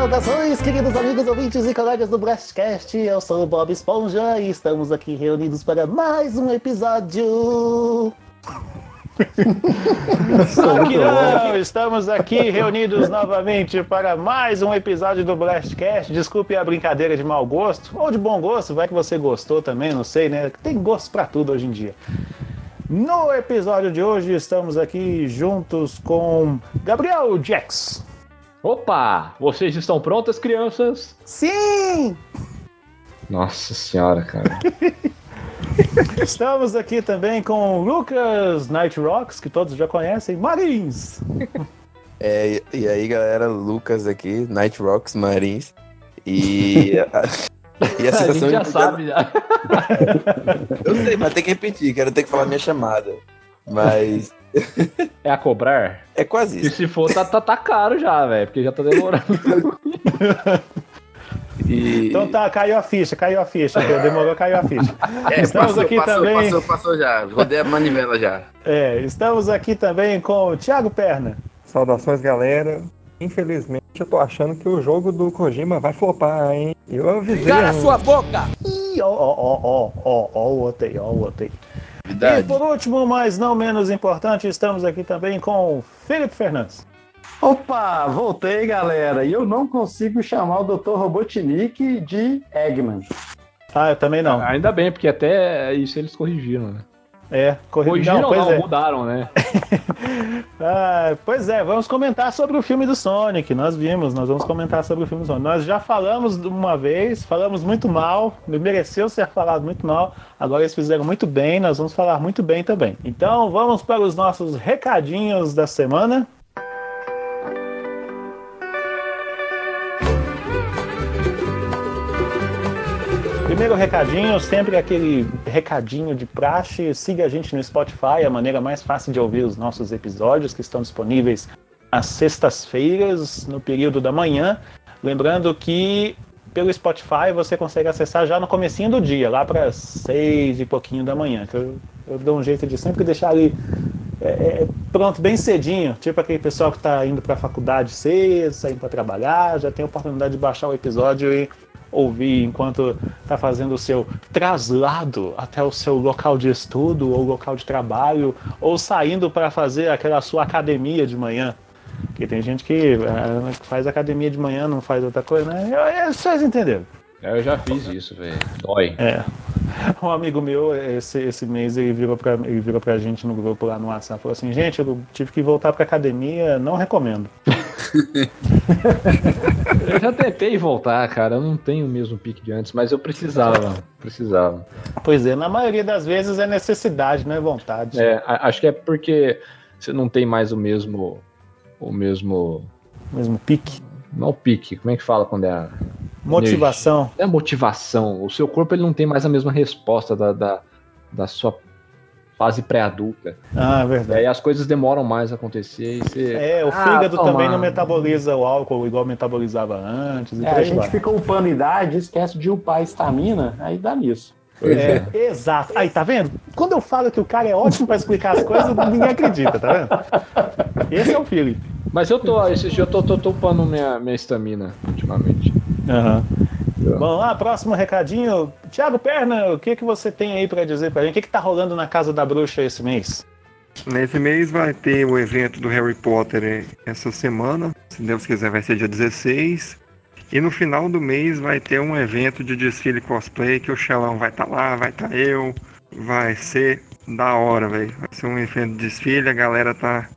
Saudações, queridos amigos ouvintes e colegas do Blastcast. Eu sou o Bob Esponja e estamos aqui reunidos para mais um episódio. Só que não, estamos aqui reunidos novamente para mais um episódio do Blastcast. Desculpe a brincadeira de mau gosto, ou de bom gosto, vai que você gostou também, não sei, né? Tem gosto para tudo hoje em dia. No episódio de hoje estamos aqui juntos com Gabriel Jax. Opa! Vocês estão prontas, crianças? Sim! Nossa senhora, cara. Estamos aqui também com Lucas Night Rocks, que todos já conhecem, Marins. É, e aí, galera, Lucas aqui, Night Rocks Marins. E a, e a a gente sensação já de- sabe, já. Eu sei, mas tem que repetir, quero ter que falar minha chamada. Mas É a cobrar? é quase E isso. se for, tá, tá, tá caro já, velho, porque já tá demorando. E Então tá, caiu a ficha, caiu a ficha. Demorou, caiu a ficha. É, Estamos passou, aqui passou, também. passou, passou já. Rodei a manivela já. É, estamos aqui também com o Thiago Perna. Saudações, galera. Infelizmente, eu tô achando que o jogo do Kojima vai flopar, hein? Eu avisei. Cala hein? sua boca! Ih, ó, ó, ó, ó, ó, ó o outro aí, ó o outro aí. E por último, mas não menos importante, estamos aqui também com o Felipe Fernandes. Opa, voltei, galera. E eu não consigo chamar o Dr. Robotnik de Eggman. Ah, eu também não. Ainda bem, porque até isso eles corrigiram, né? É, corri... Corrigiram não, não, pois é. mudaram, né? Ah, pois é, vamos comentar sobre o filme do Sonic. Nós vimos, nós vamos comentar sobre o filme do Sonic. Nós já falamos uma vez, falamos muito mal, mereceu ser falado muito mal. Agora eles fizeram muito bem, nós vamos falar muito bem também. Então vamos para os nossos recadinhos da semana. Primeiro recadinho, sempre aquele recadinho de praxe. Siga a gente no Spotify, a maneira mais fácil de ouvir os nossos episódios que estão disponíveis às sextas-feiras, no período da manhã. Lembrando que pelo Spotify você consegue acessar já no comecinho do dia, lá para seis e pouquinho da manhã. Eu, eu dou um jeito de sempre deixar ali é, é, pronto, bem cedinho. Tipo aquele pessoal que está indo para a faculdade cedo, saindo para trabalhar, já tem a oportunidade de baixar o episódio e ouvir enquanto está fazendo o seu traslado até o seu local de estudo ou local de trabalho, ou saindo para fazer aquela sua academia de manhã. Porque tem gente que é, faz academia de manhã, não faz outra coisa, né? Eu- Vocês entenderam. Eu já fiz isso, velho. Dói. É. Um amigo meu, esse, esse mês, ele virou, pra, ele virou pra gente no grupo lá no WhatsApp falou assim: gente, eu tive que voltar pra academia, não recomendo. Eu já tentei voltar, cara. Eu não tenho o mesmo pique de antes, mas eu precisava. Precisava. Pois é, na maioria das vezes é necessidade, não é vontade. É, a- acho que é porque você não tem mais o mesmo. O mesmo. Mesmo pique. Não o pique, como é que fala quando é a. Motivação. Não é motivação. O seu corpo ele não tem mais a mesma resposta da, da, da sua fase pré-adulta. Ah, E verdade. aí as coisas demoram mais a acontecer e você. É, o Ah, fígado toma. também não metaboliza o álcool igual metabolizava antes. E É, a gente vai. fica upando idade, esquece de upar a estamina, aí dá nisso. Pois É, exato. Aí, tá vendo? Quando eu falo que o cara é ótimo pra explicar as coisas, ninguém acredita, tá vendo? Esse é o Felipe. Mas eu tô, esse dia eu tô, tô, tô upando minha, minha estamina ultimamente. Vamos lá, próximo recadinho. Tiago Perna, o que, que você tem aí pra dizer pra gente? O que, que tá rolando na Casa da Bruxa esse mês? Nesse mês vai ter o evento do Harry Potter essa semana. Se Deus quiser, vai ser dia 16. E no final do mês vai ter um evento de desfile cosplay que o Xelão vai estar lá, vai estar eu. Vai ser da hora, velho. Vai ser um evento de desfile, a galera tá.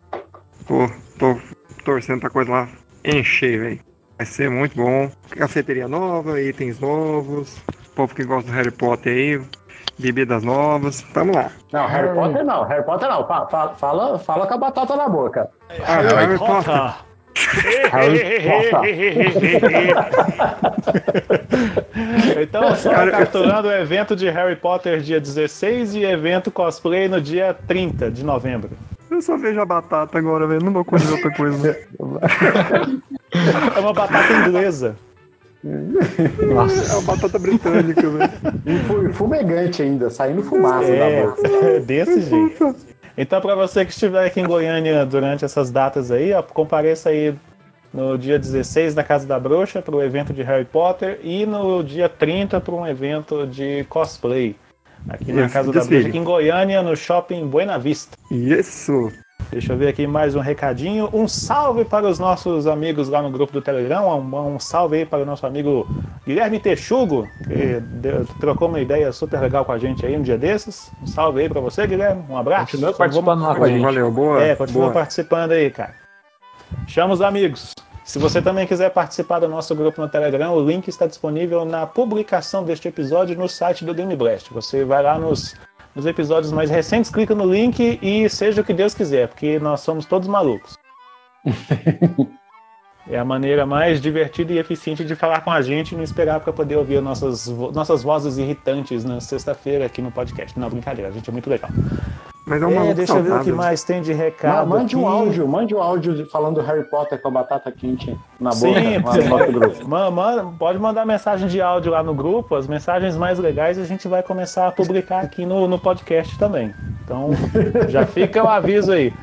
Pô, tô torcendo pra coisa lá encher, velho. Vai ser muito bom. Cafeteria nova, itens novos. Povo que gosta do Harry Potter aí, bebidas novas. Tamo lá. Não, Harry Potter não, Harry Potter não. Fa- fa- Fala, fala com a batata na boca. Ah, Harry Potter. Harry então, só Cara, capturando o evento de Harry Potter dia 16 e evento cosplay no dia 30 de novembro. Eu só vejo a batata agora, velho. Não dou conta de outra coisa. É uma batata inglesa. É uma batata britânica, velho. E e fumegante ainda, saindo fumaça É, da boca. é desse jeito. Então, para você que estiver aqui em Goiânia durante essas datas aí, ó, compareça aí no dia 16 na Casa da Bruxa para o evento de Harry Potter e no dia 30 para um evento de cosplay. Aqui na Isso, Casa da. Bruxa, aqui em Goiânia, no shopping Buena Vista. Isso. Deixa eu ver aqui mais um recadinho. Um salve para os nossos amigos lá no grupo do Telegram. Um, um salve aí para o nosso amigo Guilherme Texugo, que deu- trocou uma ideia super legal com a gente aí um dia desses. Um salve aí para você, Guilherme. Um abraço. Continua participando lá com a gente. Valeu, boa. É, continua boa. participando aí, cara. Chama os amigos. Se você também quiser participar do nosso grupo no Telegram, o link está disponível na publicação deste episódio no site do Game Blast. Você vai lá nos, nos episódios mais recentes, clica no link e seja o que Deus quiser, porque nós somos todos malucos. É a maneira mais divertida e eficiente de falar com a gente e não esperar para poder ouvir nossas, vo- nossas vozes irritantes na sexta-feira aqui no podcast. Não, brincadeira, a gente é muito legal. Mas é um É, deixa eu ver o que saudável. mais tem de recado. mande um aqui. áudio, mande um áudio de- falando do Harry Potter com a batata quente na boca. Sim, lá no nosso grupo. Ma- manda- pode mandar mensagem de áudio lá no grupo, as mensagens mais legais a gente vai começar a publicar aqui no, no podcast também. Então, já fica o aviso aí.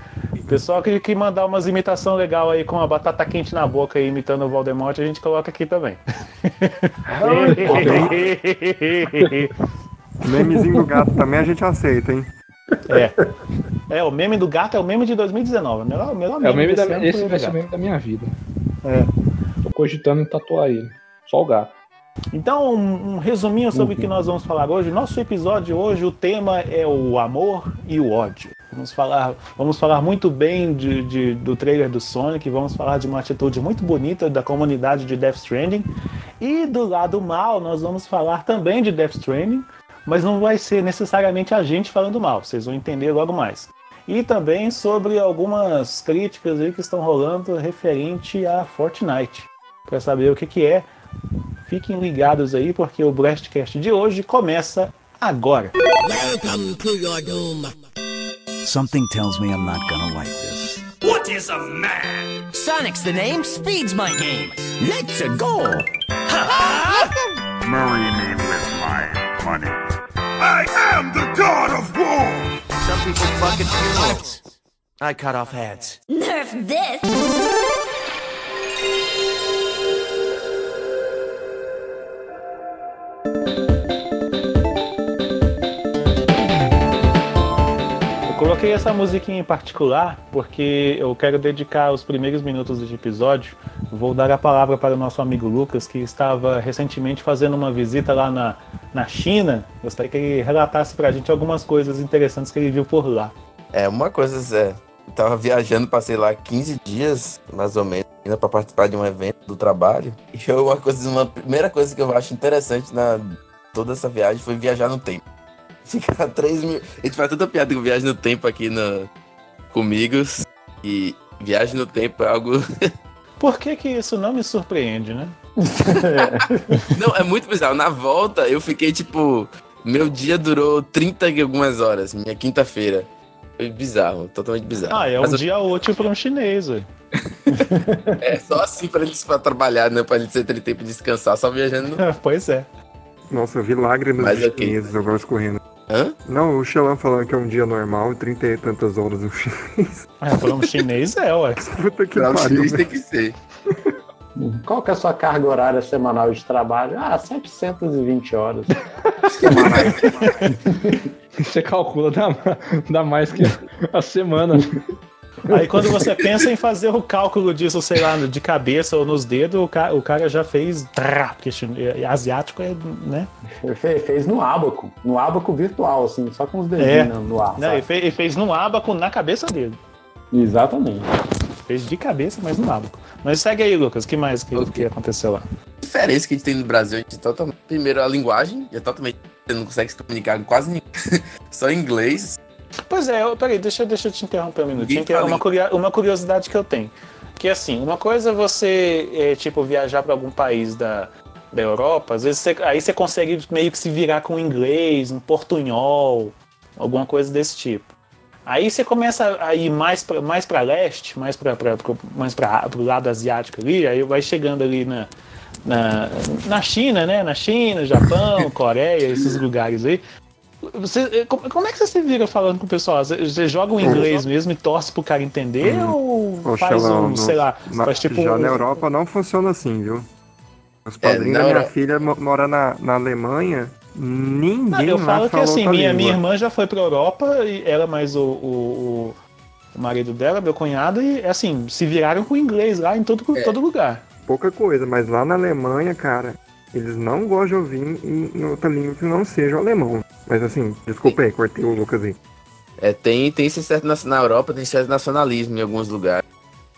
Pessoal que, que mandar umas imitação legal aí com a batata quente na boca aí, imitando o Voldemort, a gente coloca aqui também. Memezinho do gato também a gente aceita, hein? é. É, o meme do gato é o meme de 2019. O melhor, melhor É o meme da, ano esse vai ser o meme da minha vida. É. Tô cogitando em tatuar ele. Só o gato. Então, um, um resuminho sobre o que nós vamos falar hoje. Nosso episódio hoje, o tema é o amor e o ódio. Vamos falar, vamos falar muito bem de, de- do trailer do Sonic, vamos falar de uma atitude muito bonita da comunidade de Death Stranding. E do lado mal, nós vamos falar também de Death Stranding, mas não vai ser necessariamente a gente falando mal, vocês vão entender logo mais. E também sobre algumas críticas aí que estão rolando referente a Fortnite. Para saber o que, que é, Fiquem ligados aí, porque o Blastcast de hoje começa agora. Welcome to your doom. Something tells me I'm not gonna like this. What is a man? Sonic's the name, speed's my game. Let's go. Marry me with my money. I am the god of war! Some people fucking funerals. I cut off heads. Nerf this! Coloquei essa musiquinha em particular porque eu quero dedicar os primeiros minutos deste episódio. Vou dar a palavra para o nosso amigo Lucas, que estava recentemente fazendo uma visita lá na, na China. Gostaria que ele relatasse para a gente algumas coisas interessantes que ele viu por lá. É, uma coisa, é, eu tava viajando, passei lá 15 dias, mais ou menos, indo pra participar de um evento do trabalho. E uma coisa, uma primeira coisa que eu acho interessante na toda essa viagem foi viajar no tempo. Ficar 3 mil. A gente faz tanta piada com viagem no tempo aqui no, comigo. E viagem no tempo é algo. Por que, que isso não me surpreende, né? Não, é muito bizarro. Na volta, eu fiquei tipo. Meu dia durou 30 e algumas horas, minha quinta-feira. Foi bizarro, totalmente bizarro. Ah, é um Mas eu- dia útil para um chinês, ué. É só assim pra eles pra trabalhar, né? Pra eles terem tempo de descansar, só viajando. no- pois é. Nossa, eu vi lágrimas Mas de ok. chineses agora escorrendo. Hã? Não, o Xelan falando que é um dia normal, 30 e tantas horas no chinês. É, um chinês é, ué. Puta que pariu. chinês velho. tem que ser. Qual que é a sua carga horária semanal de trabalho? Ah, 720 horas. Você calcula, dá, dá mais que a semana. Aí quando você pensa em fazer o cálculo disso, sei lá, de cabeça ou nos dedos, o cara, o cara já fez. Porque chine- é- asiático é, né? Fe- Fez no ábaco, no ábaco virtual, assim, só com os dedinhos É. no- ar. Não, ele, fez, ele fez no ábaco na cabeça dele. Exatamente. Fez de cabeça, mas no ábaco. Mas segue aí, Lucas. O que mais que, Ok. que aconteceu lá? A diferença que a gente tem no Brasil, a gente totalmente. Primeiro, a linguagem, é totalmente. Você não consegue se comunicar com quase ninguém. Só em inglês. Pois é, eu- peraí, deixa, deixa eu te interromper um minutinho, que é uma, uma curiosidade que eu tenho. Que assim, uma coisa é você, é, tipo, viajar para algum país da, da Europa, às vezes você- aí você consegue meio que se virar com inglês, um portunhol, alguma coisa desse tipo. Aí você começa a ir mais para mais pra leste, mais para mais pra, pro lado asiático ali, aí vai chegando ali na, na, na China, né? Na China, Japão, Coreia, esses lugares aí. Você, como, como é que você se vira falando com o pessoal? Você, joga o inglês mesmo e torce pro cara entender? Ou Ô, faz Xelão, um, no- sei lá, na- faz tipo já um- na Europa não funciona assim, viu? Os É, padrinhos na da minha Euro- filha mo- mora na, na Alemanha. Ninguém Não, eu falo que assim, minha, língua. minha irmã já foi pra Europa, e ela mais o, o, o- o marido dela, meu cunhado, e assim, se viraram com inglês lá em todo, É. todo lugar. Pouca coisa, mas lá na Alemanha, cara, eles não gostam de ouvir em, outra língua que não seja o alemão. Mas assim, desculpa aí, cortei o Lucas aí. É, tem, tem esse certo na Europa, tem certo nacionalismo em alguns lugares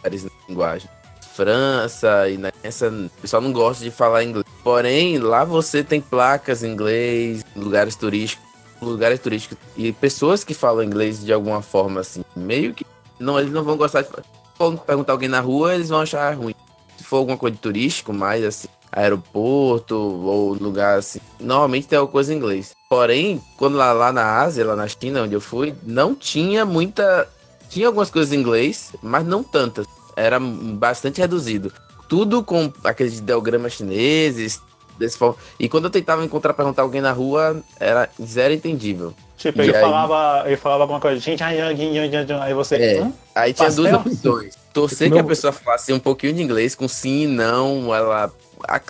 na linguagem. França e nessa, o pessoal não gosta de falar inglês. Porém, lá você tem placas em inglês, lugares turísticos, lugares turísticos e pessoas que falam inglês de alguma forma assim, meio que não, eles não vão gostar de falar. Se for perguntar alguém na rua, eles vão achar ruim. Se for alguma coisa de turístico, mais assim, aeroporto ou lugar assim, normalmente tem alguma coisa em inglês. Porém, quando lá, lá na Ásia, lá na China, onde eu fui, não tinha muita. Tinha algumas coisas em inglês, mas não tantas. Era bastante reduzido. Tudo com aqueles ideogramas chineses. Desse forma. E quando eu tentava encontrar, perguntar alguém na rua, era zero entendível. Tipo, E ele aí- falava, ele falava alguma coisa, gente, ai, ai, ai, ai, ai, aí você. É. hum? Aí tinha Pastel? duas opções. Torcer Meu- que a pessoa falasse um pouquinho de inglês com sim e não, ela.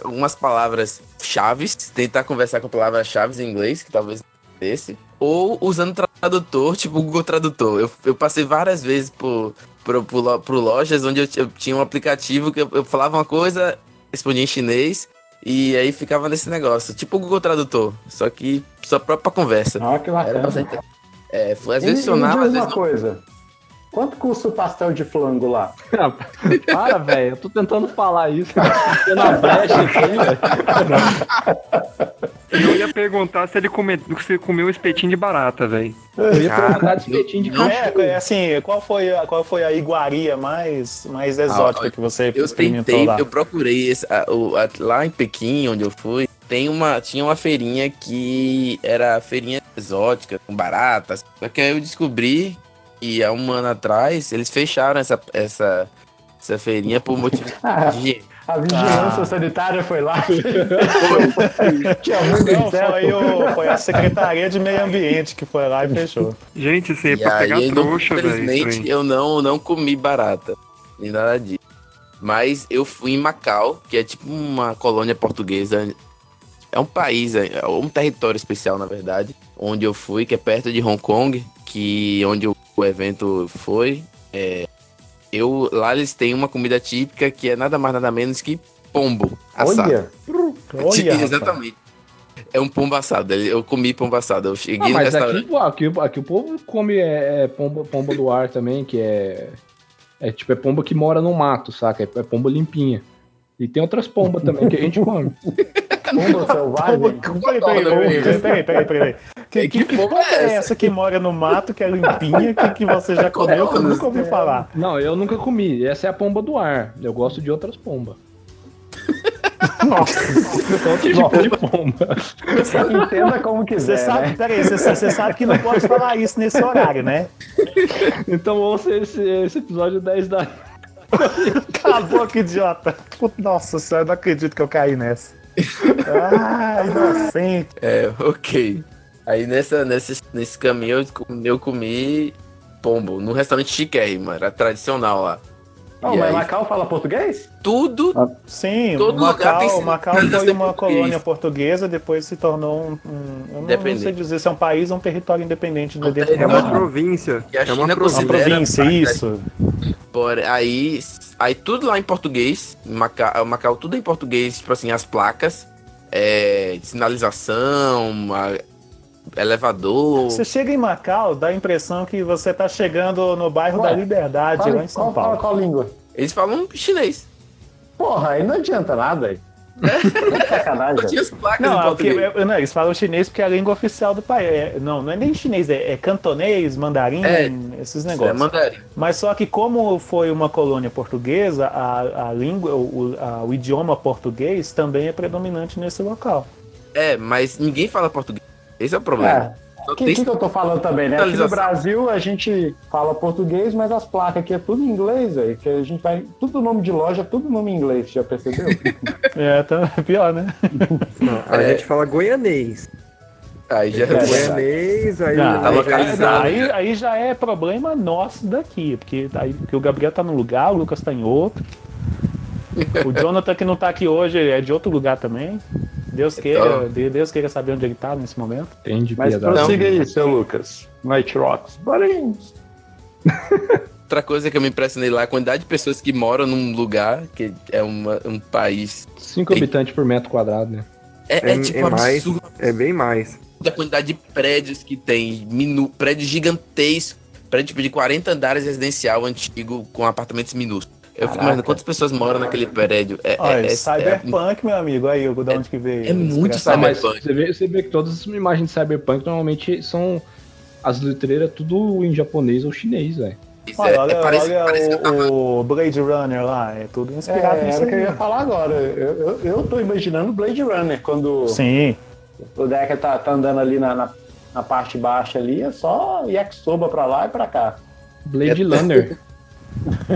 Algumas palavras chaves, tentar conversar com palavras chaves em inglês, que talvez desse. Ou usando tradutor, tipo o Google Tradutor. Eu, eu passei várias vezes por, por, por, por lojas onde eu, eu tinha um aplicativo que eu, eu falava uma coisa, respondia em chinês, e aí ficava nesse negócio. Tipo o Google Tradutor, só que só pra, pra conversa. Ah, que Era bacana. bastante. É, foi, às vezes e funcionava, às vezes uma não. coisa. Quanto custa o pastel de flango lá? Para, velho. Eu tô tentando falar isso. Tô na brecha aqui, velho. Eu ia perguntar se ele come, se comeu espetinho de barata, velho. Eu ia Cara, perguntar de espetinho de cachorro. É, é, assim, qual foi, a, qual foi a iguaria mais, mais exótica Ah, que você Eu experimentou tentei, lá? eu procurei esse, a- o- a- lá em Pequim, onde eu fui, tem uma, tinha uma feirinha que era feirinha exótica, com baratas. Só que aí eu descobri que há um ano atrás eles fecharam essa, essa, essa feirinha por motivo Ah, de a vigilância Ah. sanitária foi lá. Tinha muito Não, foi, o, foi a Secretaria de Meio Ambiente que foi lá e fechou. Gente, isso aí é E pra pegar aí, trouxa, velho. infelizmente, eu não, não comi barata, nem nada disso. Mas eu fui em Macau, que é tipo uma colônia portuguesa. É um país, é um território especial, na verdade, onde eu fui, que é perto de Hong Kong, que onde o, o evento foi. É, eu, lá eles têm uma comida típica que é nada mais nada menos que pombo assado. Olha, Olha, rapaz. Exatamente. É um pombo assado. Eu comi pombo assado. Eu Ah, cheguei no mas restaurante. aqui, aqui, aqui o povo come é, é pomba, pomba do ar também, que é. É tipo, é pomba que mora no mato, saca? É, é pomba limpinha. E tem outras pombas também que a gente come. pomba selvagem. Peraí, peraí, peraí, peraí, peraí, peraí. Que, que, que pomba é é essa que mora no mato, que é limpinha, que, que você já comeu, que eu nunca ouvi falar? Não, eu nunca comi. Essa é a pomba do ar. Eu gosto de outras pombas. Nossa, Outro tipo de pomba. Entenda como quiser, você sabe, né? peraí, você, você sabe que não pode falar isso nesse horário, né? Então ouça esse, esse episódio 10 da. Cala a boca, idiota. Nossa senhora, eu não acredito que eu caí nessa. Ah, inocente. É, ok. Aí nessa, nesse, nesse caminho eu comi, eu comi pombo num restaurante chiquérrimo, era tradicional lá. Oh, E mas aí, Macau fala português? tudo Sim, Todo lugar tem Macau, Macau foi uma português. colônia portuguesa, depois se tornou um. um- eu não, não sei dizer se é um país ou um território independente Um dentro É da uma território. província. É uma província. província, isso. Por, aí, aí tudo lá em português, Macau, Macau tudo em português, tipo assim, as placas, é, sinalização, elevador. Você chega em Macau, dá a impressão que você tá chegando no bairro Ué, da Liberdade, Fala- lá em São qual, fala Paulo. qual língua? Eles falam chinês. Porra, aí não adianta nada. Sacanagem. Não, em é é- não, eles falam chinês porque é a língua oficial do país. É, não, não é nem chinês, é, é cantonês, mandarim, É, esses É negócios. mandarim. Mas só que como foi uma colônia portuguesa, a, a língua, o, a- o idioma português também é predominante nesse local. É, mas ninguém fala português. Esse é o problema. É. O que, que, que eu tô falando também, né? Aqui no. Brasil a gente fala português, mas as placas aqui é tudo em inglês, aí. Que a gente vai. Tudo nome de loja, tudo nome em inglês, já percebeu? É, tá pior, né? Não, a É. gente fala goianês. Aí já O Enéis, aí. Não, tá localizado, aí, né? aí já é problema nosso daqui, porque, aí, porque o Gabriel tá num lugar, o Lucas tá em outro. O Jonathan que não tá aqui hoje é de outro lugar também. Deus queira, de- Deus queira saber onde ele tá nesse momento. Tem de Mas piedade. prossiga aí, seu Lucas. Night Rocks. Barins. Outra coisa que eu me impressionei lá, a quantidade de pessoas que moram num lugar que é uma- um país. 5 habitantes por metro quadrado, né? É, é É, tipo é mais, absurdo é bem mais. a quantidade de prédios que tem. Minu, prédios gigantescos. Prédio tipo, de 40 andares residencial antigo com apartamentos minúsculos. Eu fico imaginando quantas pessoas moram naquele prédio. É, Olha, é, é, Cyberpunk, meu amigo, aí, de onde que veio? é muito Cyberpunk. você vê, você vê que todas as imagens de Cyberpunk normalmente são as letreiras tudo em japonês ou chinês, velho. Olha, é- olha, é, parece- olha parece eu tava- o, o Blade Runner lá, é tudo É, inspirado nisso era o que eu ia falar agora. Eu, eu, eu tô imaginando Blade Runner quando Sim. o Decker tá, tá andando ali na, na, na parte baixa ali, é só yakisoba pra lá e pra cá. Blade É-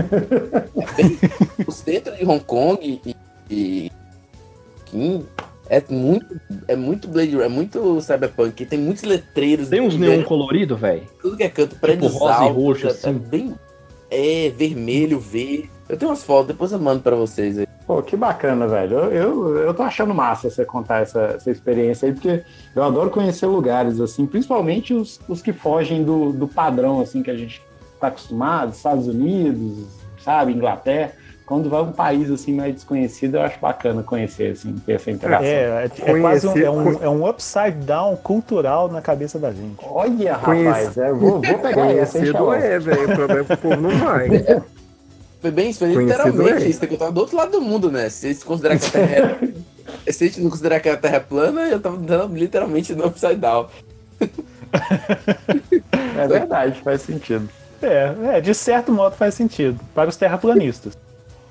Runner. o centro de Hong Kong e, e Kim é muito é muito Blade Runner, é muito Cyberpunk, tem muitos letreiros. Tem uns neon colorido, velho. Tudo que é canto, prédios rosa e roxo, é, assim. é bem é vermelho, verde. Eu tenho umas fotos, depois eu mando pra vocês aí. Pô, que bacana, velho. Eu, eu, eu tô achando massa você contar essa, essa experiência aí, porque eu adoro conhecer lugares, assim, principalmente os, os que fogem do, do padrão, assim, que a gente tá acostumado, Estados Unidos, sabe, Inglaterra. Quando vai um país, assim, mais desconhecido, eu acho bacana conhecer, assim, ter essa interação. É, é, é quase um, é, um, é um upside down cultural na cabeça da gente. Olha, Conhece- rapaz, é, vou, vou pegar essa, Conhecido Xalão? é, velho. O problema é que o povo não vai. Foi bem isso, foi literalmente é. isso, que eu tava do outro lado do mundo, né? Se a gente considerar que a Terra é... Se a gente não considerar que a Terra é plana, eu tava dando literalmente no upside down. É verdade, faz sentido. É, é, de certo modo faz sentido. Para os terraplanistas.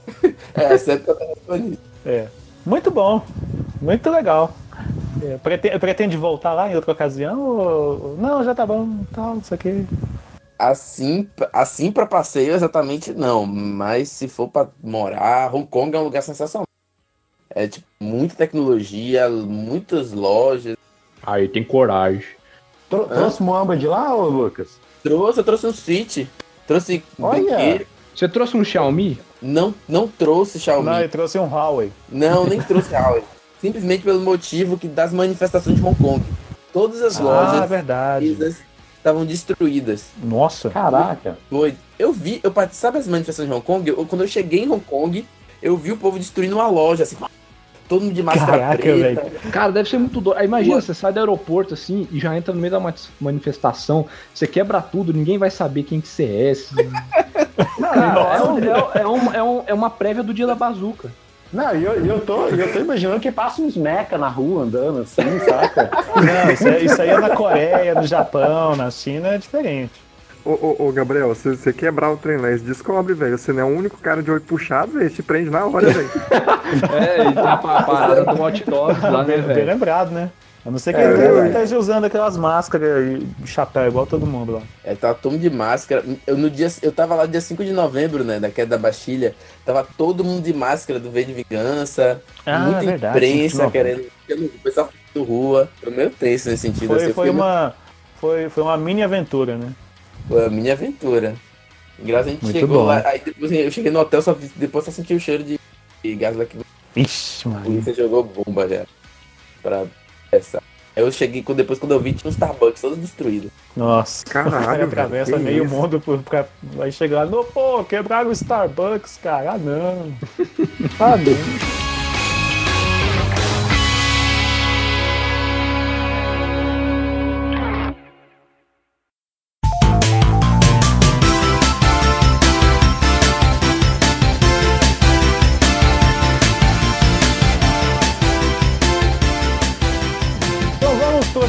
É, certo que a Terra é. Muito bom. Muito legal. É, prete- pretende voltar lá em outra ocasião? Ou... Não, já tá bom. Tal, isso aqui. Assim, assim pra passeio, exatamente não. Mas se for pra morar, Hong Kong é um lugar sensacional. É tipo, muita tecnologia, muitas lojas. Aí tem coragem. Tro- Trouxe Moamba de lá, ô Lucas? Trouxe, eu trouxe um Switch. Trouxe Olha! Você trouxe um Xiaomi? Não, não trouxe Xiaomi. Não, ele trouxe um Huawei. Não, nem trouxe Huawei. Simplesmente pelo motivo que das manifestações de Hong Kong. Todas as Ah, lojas verdade. chinesas estavam destruídas. Nossa. Caraca. Foi. Eu vi, eu sabe as manifestações de Hong Kong? Eu- quando eu cheguei em Hong Kong, eu vi o povo destruindo uma loja, assim, todo mundo de máscara Caraca, preta. Cara, deve ser muito doido. Aí Imagina, Ué. você sai do aeroporto assim e já entra no meio da ma- manifestação, você quebra tudo, ninguém vai saber quem que você é. se- Cara, é, um- é- é um- é um- é uma prévia do dia da bazuca. Não, eu, eu, tô, eu tô imaginando que passa uns meca na rua andando assim, saca? Não, isso, é- isso aí é na Coreia, no Japão, na China é diferente. Ô, ô, ô, Gabriel, se você quebrar o trem lá, eles descobre, velho. Você não é o único cara de olho puxado, velho. Te prende na hora, velho. É, e tem pa- parada do hot dog lá, né, Bem, bem velho? lembrado, né? A não ser que É, ele esteja usando aquelas máscaras e chapéu, igual todo mundo lá. É, tava todo mundo de máscara. Eu, no dia, eu tava lá dia 5 de novembro, né, da queda da Bastilha. Tava todo mundo de máscara do V de Vingança. Ah, muita verdade, 5 de imprensa querendo. O pessoal do rua. Foi meio tenso nesse sentido. Foi, assim, foi, uma, foi, foi uma mini aventura, né? Foi a minha aventura. Engraçado, a gente Muito chegou bom. lá, aí depois eu cheguei no hotel, só vi- depois só senti o cheiro de, de gás lacrimogêneo. Ixi, A mano. polícia jogou bomba já. Pra essa. Aí eu cheguei, depois quando eu vi, tinha um Starbucks todo destruído. Nossa. Caralho, Aí atravessa meio isso? mundo por, pra, vai chegar lá, "Não, pô, quebraram o Starbucks, cara. Ah, não. Ah, não.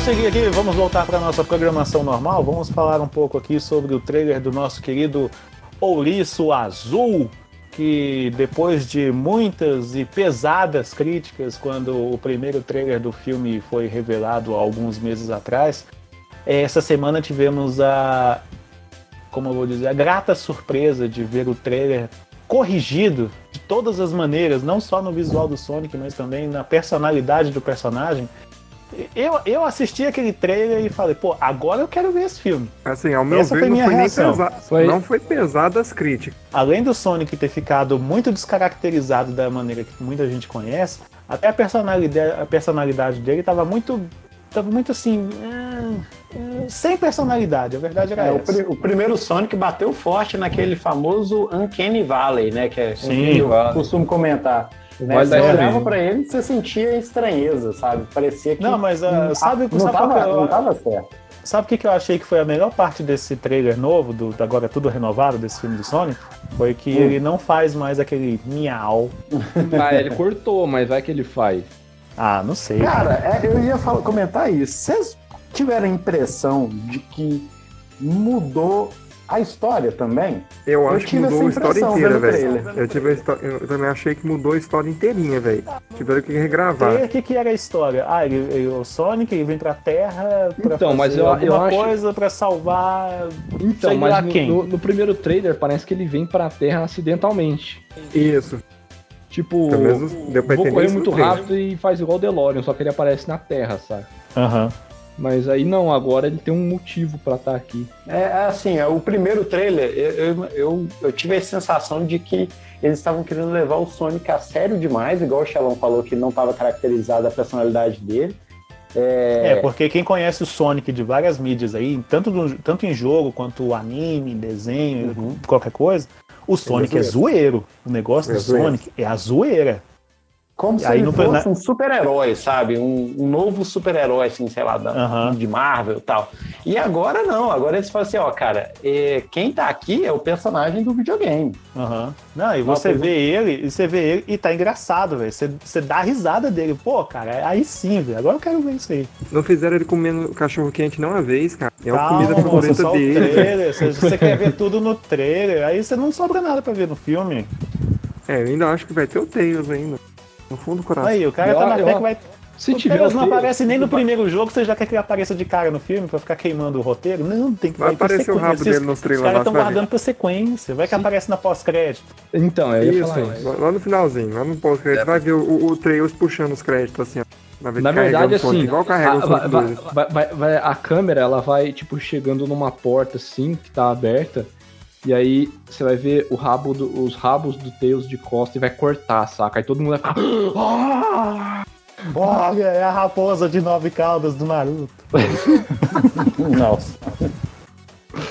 Prosseguir aqui, vamos voltar para nossa programação normal. Vamos falar um pouco aqui sobre o trailer do nosso querido Ouriço Azul, que depois de muitas e pesadas críticas, quando o primeiro trailer do filme foi revelado há alguns meses atrás, essa semana tivemos a, como eu vou dizer, a grata surpresa de ver o trailer corrigido de todas as maneiras, não só no visual do Sonic, mas também na personalidade do personagem. Eu, eu assisti aquele trailer e falei, pô, agora eu quero ver esse filme. Assim, ao meu Essa ver, foi não minha foi nem reação. pesado. Foi- Não foi pesado as críticas. Além do Sonic ter ficado muito descaracterizado da maneira que muita gente conhece, até a personalidade, a personalidade dele tava muito. Tava muito assim. hum, hum, sem personalidade, a verdade era É, o, essa. pri- o primeiro Sonic bateu forte naquele famoso Uncanny Valley, né? Que é Sim. que eu costumo comentar. O Né? Vale Você da olhava pra ele você sentia estranheza, sabe? Parecia que. Não, mas, hum, sabe- não, sabe qual tava, que eu- não tava certo. Sabe o que, que eu achei que foi a melhor parte desse trailer novo, do, do agora tudo renovado desse filme do Sonic? Foi que Hum. ele não faz mais aquele miau. Ah, ele cortou, mas vai que ele faz. Ah, não sei. Cara, é, eu ia falar- comentar isso. Vocês tiveram a impressão de que mudou a história também? Eu Eu acho que tive mudou a história inteira, velho. Eu, tive eu também achei que mudou a história inteirinha, velho. Tiveram que regravar. O que, que era a história? Ah, ele, ele- o Sonic ele vem pra Terra pra Então, mas eu- alguma eu acho- coisa pra salvar. Então, sei mas no, quem. no- no primeiro trailer parece que ele vem pra Terra acidentalmente. Isso. Tipo, menos deu pra vou correr muito rápido e faz igual o DeLorean, só que ele aparece na Terra, sabe? Aham. Mas aí não, agora ele tem um motivo pra estar aqui. É é assim, é, o primeiro trailer, eu, eu, eu, tive a sensação de que eles estavam querendo levar o Sonic a sério demais, igual o Shalom falou que não estava caracterizada a personalidade dele. É, porque quem conhece o Sonic de várias mídias aí, tanto, no- tanto em jogo quanto anime, desenho, Uhum. qualquer coisa, o Sonic é zoeiro. O negócio É do zoeiro. Sonic é a zoeira. Como se Aí ele no- fosse na- um super-herói, sabe? Um, um novo super-herói, assim, sei lá, da, de Marvel e tal. E agora não, agora eles falam assim, ó, cara, é, quem tá aqui é o personagem do videogame. Não, e Nossa, você eu- vê ele, e você vê ele e tá engraçado, velho. Você, você dá a risada dele. Pô, cara, aí sim, velho. Agora eu quero ver isso aí. Não fizeram ele comendo cachorro quente não uma vez, cara. É a Calma, comida favorita dele. Você, você quer ver tudo no trailer. Aí você não sobra nada pra ver no filme. É, eu ainda acho que vai ter o Tails ainda. No fundo do coração. Aí, o cara Eu- tá na fé que vai. Se o tiver não aparece nem no primeiro jogo, você já quer que ele apareça de cara no filme pra ficar queimando o roteiro? Não, tem que Vai aparecer o rabo dele nos Os trailers caras lá, estão guardando pra sequência. Vai que aparece na pós-crédito. Então, ia Isso, falar lá- no finalzinho, lá no pós-crédito, vai ver o, o, puxando os créditos assim, ó. Na carregando verdade, assim, igual carrega a, o Sonic vai- 2. vai- vai- vai- a câmera ela vai tipo chegando numa porta assim que tá aberta e aí você vai ver o rabo do- os rabos do Tails de costa e vai cortar, saca? Aí todo mundo vai ficar "Ah!" Olha, é a raposa de nove caudas do Naruto. Nossa.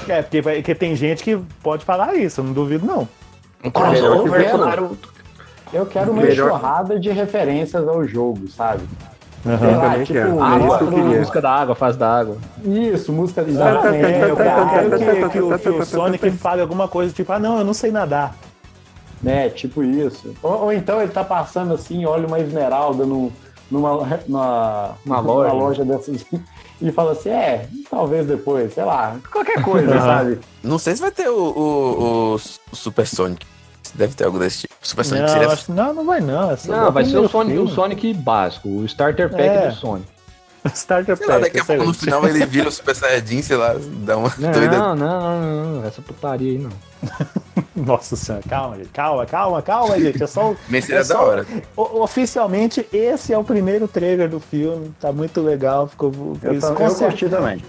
É, porque, vai- porque tem gente que pode falar isso, eu não duvido, não. Eu Crossover quero, com Naruto. eu quero uma Melhor- enxurrada de referências ao jogo, sabe? Sei Eu lá, também tipo, quero. ah, É isso que eu queria. música da água, faz da água. Isso, música de Exatamente, exatamente. eu quero que, tá, que o, que o Sonic fale alguma coisa tipo, ah não, eu não sei nadar. né? Tipo isso. Ou, ou então ele tá passando assim, olha uma esmeralda no, numa, numa, Uma loja. numa loja dessas e fala assim, é, talvez depois, sei lá, qualquer coisa, sabe? Não sei se vai ter o, o, o Super Sonic. Deve ter algo desse tipo. Super Sonic Não, seria. acho- não, não vai não. é Não, vai ser o Sonic, o. Sonic básico, o starter pack É. do Sonic. Starter Sei lá, Pack, daqui a pouco no final ele vira o Super Saiyajin, sei lá, dá uma doida. Não, não, não, não, essa putaria aí não. Nossa senhora, calma, gente. Calma, calma, calma, gente. É só, o- Bem, seria é da só- hora. o- oficialmente, esse é o primeiro trailer do filme. Tá muito legal. Ficou. Eu, isso, com eu certeza- curti também.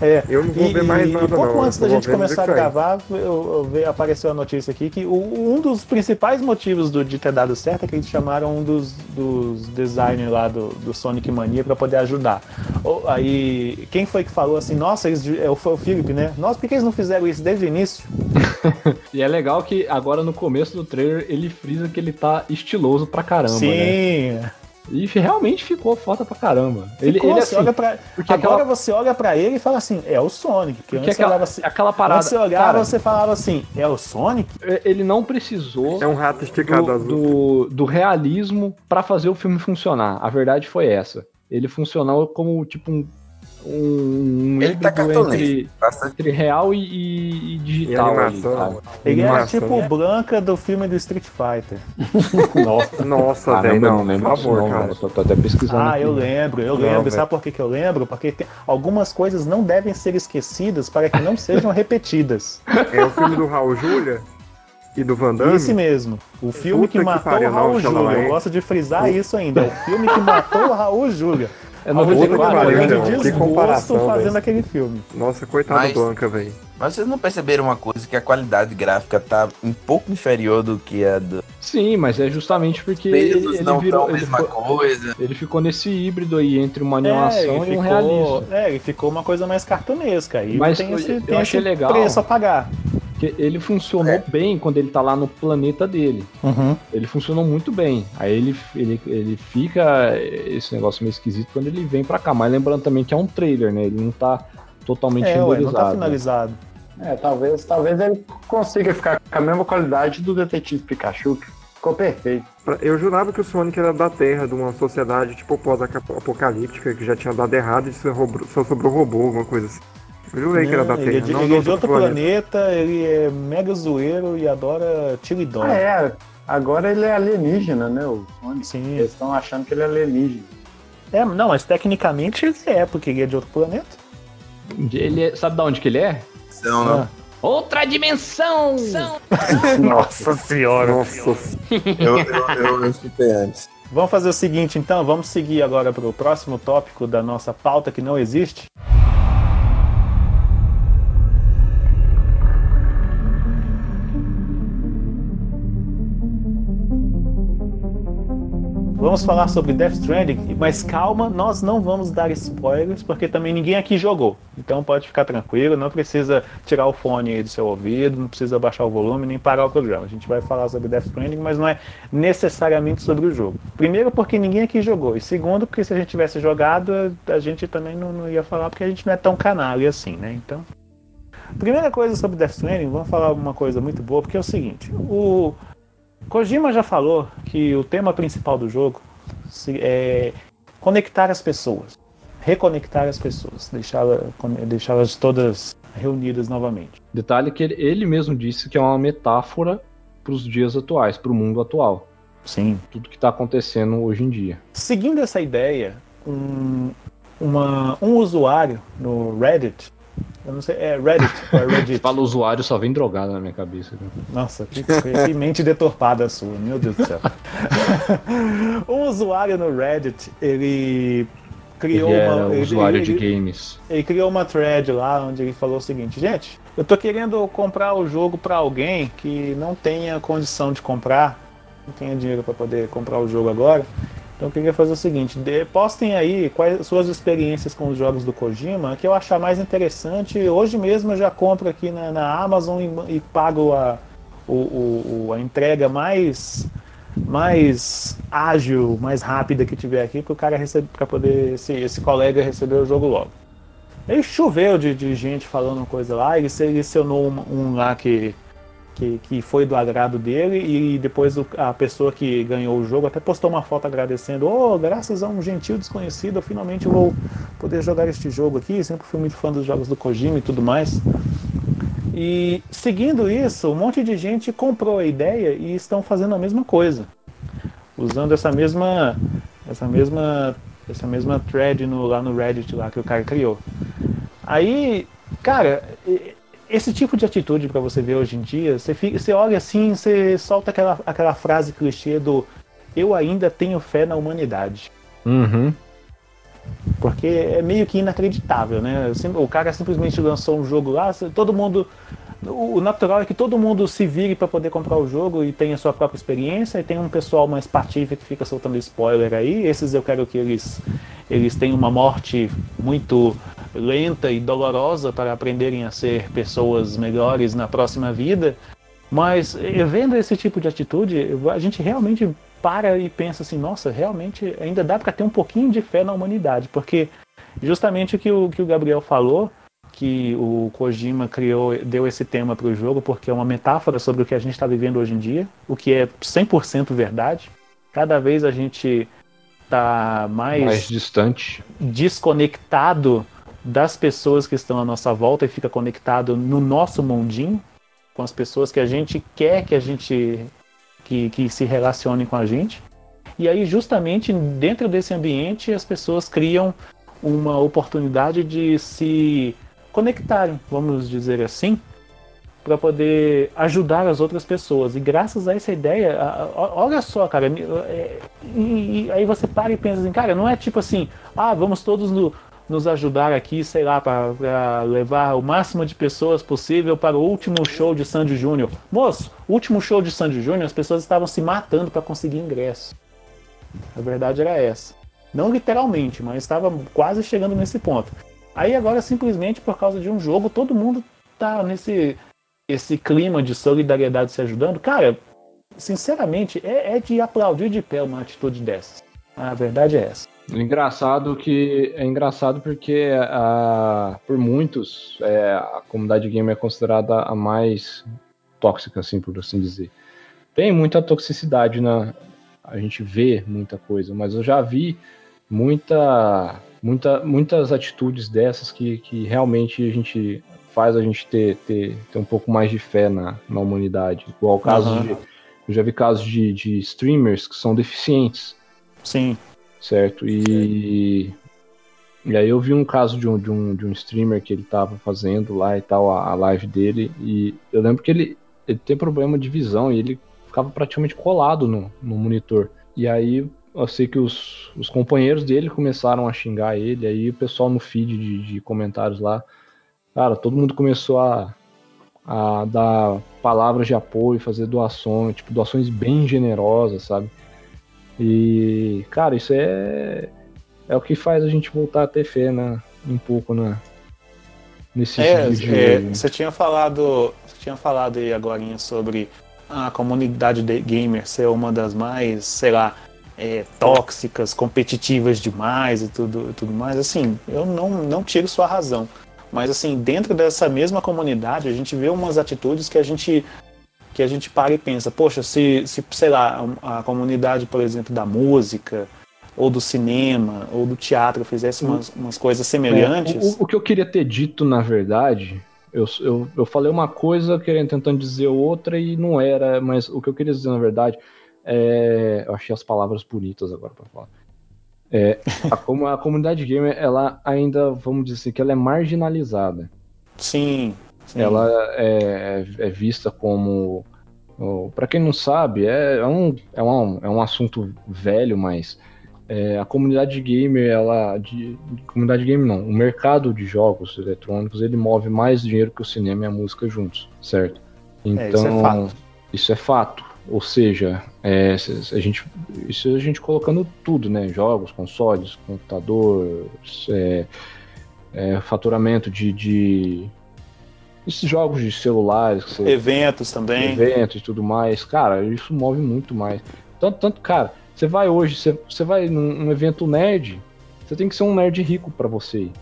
É, Eu não vou ver mais nada, e pouco não. antes da gente começar a gravar, eu, eu vi- apareceu a notícia aqui que o- um dos principais motivos do, de ter dado certo é que eles chamaram um dos, dos designers lá do, do Sonic Mania para poder ajudar. Ou- aí, quem foi que falou assim, nossa, eles, é, foi o Felipe, né? Nossa, por que eles não fizeram isso desde o início? E é legal que agora no começo do trailer ele frisa que ele tá estiloso pra caramba, né? E realmente ficou foda pra caramba. Ele, Ficou, ele você assim, olha pra, porque agora aquela- você olha pra ele e fala assim, é o Sonic. Que porque aquela, olhava assim, aquela parada. você olhava, cara, você falava assim, é o Sonic? ele não precisou É um rato esticado do, azul. do, do realismo pra fazer o filme funcionar. A verdade foi essa. Ele funcionou como tipo um. Um Ele tá entre, Bastante. entre real e, e- e digital. E animação. Ele era Animação. tipo o Blanca do filme do Street Fighter. Nossa. Nossa, velho, Caramba, não, eu lembro por favor, não, cara. mano. Tô, tô até pesquisando. Ah, aqui. eu lembro, eu Não, lembro. velho. Sabe por que, que eu lembro? Porque tem- algumas coisas não devem ser esquecidas para que não sejam repetidas. É o filme do Raul Júlia e do Van Damme. Esse mesmo. O filme Puta que que matou pariu, o Raul não, Júlia. Eu gosto de frisar isso ainda. É o filme que matou o Raul Júlia. É Hollywood 94, morrendo né, de meu? Que desgosto fazendo velho. aquele filme. Nossa, coitado Mas- do Blanca, velho. Mas vocês não perceberam uma coisa, que a qualidade gráfica tá um pouco inferior do que a do Sim, mas é justamente porque ele, pesos, ele não virou. a Ele mesma ficou, coisa. ele ficou nesse híbrido aí entre uma animação é, e um ficou, realismo. é, ele ficou uma coisa mais cartunesca. E Mas tem esse, eu tem achei esse legal. preço a pagar. Porque ele funcionou bem quando ele tá lá no planeta dele. Ele funcionou muito bem. Aí ele, ele, ele fica esse negócio meio esquisito quando ele vem pra cá. Mas lembrando também que é um trailer, né? Ele não tá totalmente É, ué, não tá finalizado. É, talvez, talvez ele consiga ficar com a mesma qualidade do Detetive Pikachu, que ficou perfeito. Eu jurava que o Sonic era da Terra, de uma sociedade tipo pós-apocalíptica, que já tinha dado errado e só sobrou robô, alguma coisa assim. Eu jurei que era da Não, Terra, ele é de, não ele é de outro planeta. planeta, ele é mega zoeiro e adora tiro e dó. Ah, é. Agora ele é alienígena, né? O Sonic. Sim. Eles estão achando que ele é alienígena. É, não, mas tecnicamente ele é, porque ele é de outro planeta. Ele é- sabe de onde que ele é? São, não. Ah. Outra dimensão! Nossa senhora. Nossa, Eu, eu, eu, eu chutei antes. Vamos fazer o seguinte, então, vamos seguir agora para o próximo tópico da nossa pauta que não existe. Vamos falar sobre Death Stranding, mas calma, nós não vamos dar spoilers, porque também ninguém aqui jogou. Então pode ficar tranquilo, não precisa tirar o fone do seu ouvido, não precisa baixar o volume nem parar o programa. A gente vai falar sobre Death Stranding, mas não é necessariamente sobre o jogo. Primeiro, porque ninguém aqui jogou, e segundo, porque se a gente tivesse jogado, a gente também não, não ia falar, porque a gente não é tão canalha assim, né? Então. Primeira coisa sobre Death Stranding, vamos falar uma coisa muito boa, porque é o seguinte: o Kojima já falou que o tema principal do jogo é conectar as pessoas, reconectar as pessoas, deixá-la- deixá-las todas reunidas novamente. Detalhe que ele, ele mesmo disse que é uma metáfora para os dias atuais, para o mundo atual. Sim. Tudo que está acontecendo hoje em dia. Seguindo essa ideia, um, uma- um usuário no Reddit, eu não sei, é Reddit ou é Reddit? Fala usuário, só vem drogado na minha cabeça. né? Nossa, que, que mente deturpada a sua, meu Deus do céu. um usuário no Reddit, ele criou Ele uma. ele- usuário de ele- games. Ele criou uma thread lá onde ele falou o seguinte: gente, eu tô querendo comprar o jogo pra alguém que não tenha condição de comprar, não tenha dinheiro pra poder comprar o jogo agora. Então eu queria fazer o seguinte: postem aí quais suas experiências com os jogos do Kojima, que eu achar mais interessante. Hoje mesmo eu já compro aqui na, na Amazon e, e pago a, o- o- o- a entrega mais mais ágil, mais rápida que tiver aqui para o cara receber, para poder esse, esse colega receber o jogo logo. Aí choveu de, de gente falando coisa lá, ele selecionou um, um lá que, que, que foi do agrado dele e depois o- a pessoa que ganhou o jogo até postou uma foto agradecendo, oh, graças a um gentil desconhecido eu finalmente vou poder jogar este jogo aqui, sempre fui muito fã dos jogos do Kojima e tudo mais. E seguindo isso, um monte de gente comprou a ideia e estão fazendo a mesma coisa, usando essa mesma essa mesma essa mesma thread no, lá no Reddit lá que o cara criou. Aí, cara, esse tipo de atitude para você ver hoje em dia, você, fica, você olha assim, você solta aquela, aquela frase clichê do eu ainda tenho fé na humanidade. Uhum. Porque é meio que inacreditável, né? O cara simplesmente lançou um jogo lá, todo mundo. O o natural é que todo mundo se vire para poder comprar o jogo e tenha a sua própria experiência, e tem um pessoal mais patife que fica soltando spoiler aí. Esses eu quero que eles, eles tenham uma morte muito lenta e dolorosa para aprenderem a ser pessoas melhores na próxima vida. Mas eh, vendo esse tipo de atitude, a gente realmente para e pensa assim, nossa, realmente ainda dá para ter um pouquinho de fé na humanidade, porque justamente o que o, que o Gabriel falou, que o Kojima criou, deu esse tema para o jogo, porque é uma metáfora sobre o que a gente está vivendo hoje em dia, o que é 100% verdade. Cada vez a gente está mais, Mais distante. desconectado das pessoas que estão à nossa volta e fica conectado no nosso mundinho, com as pessoas que a gente quer que a gente que, que se relacionem com a gente. E aí, justamente dentro desse ambiente, as pessoas criam uma oportunidade de se conectarem, vamos dizer assim, para poder ajudar as outras pessoas. E graças a essa ideia, olha só, cara, é, e, e aí você para e pensa assim, cara, não é tipo assim, ah, vamos todos no- nos ajudar aqui, sei lá, para levar o máximo de pessoas possível para o último show de Sandy Júnior. Moço, último show de Sandy Júnior, as pessoas estavam se matando para conseguir ingresso. A verdade era essa. Não literalmente, mas estava quase chegando nesse ponto. Aí agora, simplesmente por causa de um jogo, todo mundo tá nesse esse clima de solidariedade se ajudando. Cara, sinceramente, é, é de aplaudir de pé uma atitude dessas. A verdade é essa. É engraçado que é engraçado porque a, por muitos é, a comunidade gamer é considerada a mais tóxica, assim por assim dizer. Tem muita toxicidade na a gente vê muita coisa, mas eu já vi muita, muita muitas atitudes dessas que, que realmente a gente faz a gente ter, ter, ter um pouco mais de fé na, na humanidade. Igual o caso Aham. de eu já vi casos de, de streamers que são deficientes Sim. Certo? E, e aí eu vi um caso de um, de um, de um streamer que ele tava fazendo lá e tal, a, a live dele, e eu lembro que ele, ele tem problema de visão e ele ficava praticamente colado no, no monitor. E aí eu sei que os, os companheiros dele começaram a xingar ele, aí o pessoal no feed de, de comentários lá, cara, todo mundo começou a, a dar palavras de apoio, fazer doações, tipo, doações bem generosas, sabe? E, cara, isso é é o que faz a gente voltar a ter fé na, um pouco na nesse É, é, você tinha falado, você tinha falado aí agora sobre a comunidade de gamer ser uma das mais, sei lá, é, tóxicas, competitivas demais e tudo, tudo mais. Assim, eu não, não tiro sua razão. Mas assim, dentro dessa mesma comunidade, a gente vê umas atitudes que a gente que a gente para e pensa, poxa, se, se sei lá, a comunidade, por exemplo, da música, ou do cinema, ou do teatro fizesse umas, umas coisas semelhantes. É, o, o que eu queria ter dito, na verdade, eu, eu, eu falei uma coisa querendo tentando dizer outra e não era, mas o que eu queria dizer, na verdade, é, eu achei as palavras bonitas agora para falar. É, a, como a comunidade gamer, ela ainda, vamos dizer assim, que ela é marginalizada. Sim. Sim. Ela é, é vista como. Para quem não sabe, é, é, um, é, um, é um assunto velho, mas é, a comunidade gamer, ela. De, comunidade gamer não, o mercado de jogos eletrônicos ele move mais dinheiro que o cinema e a música juntos, certo? Então, É, isso é fato. Isso é fato. Ou seja, é, a gente, isso a gente colocando tudo, né? Jogos, consoles, computador, é, é, faturamento de, de, esses jogos de celulares, que você, eventos também, eventos e tudo mais, cara, isso move muito mais. Tanto, tanto cara, você vai hoje, você, você vai num, num evento nerd, você tem que ser um nerd rico para você ir.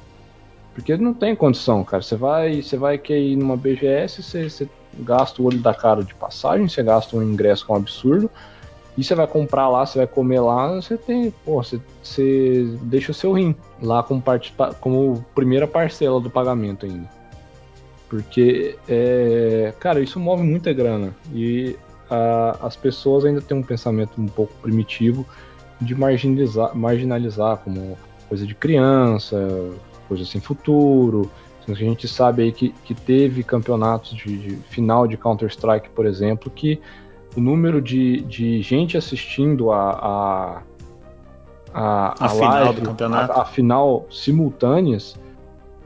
Porque não tem condição, cara. Você vai, você vai querer ir numa BGS, você, você gasta o olho da cara de passagem, você gasta um ingresso que é um absurdo, e você vai comprar lá, você vai comer lá, você tem, pô, você, você deixa o seu rim lá como, participa como primeira parcela do pagamento ainda. Porque, é, cara, isso move muita grana. E a, as pessoas ainda têm um pensamento um pouco primitivo de marginalizar, marginalizar como coisa de criança, coisa sem futuro. A gente sabe aí que, que teve campeonatos de, de final de Counter-Strike, por exemplo, que o número de, de gente assistindo a, a, a, a, a final live, do campeonato, a, a, final simultâneas,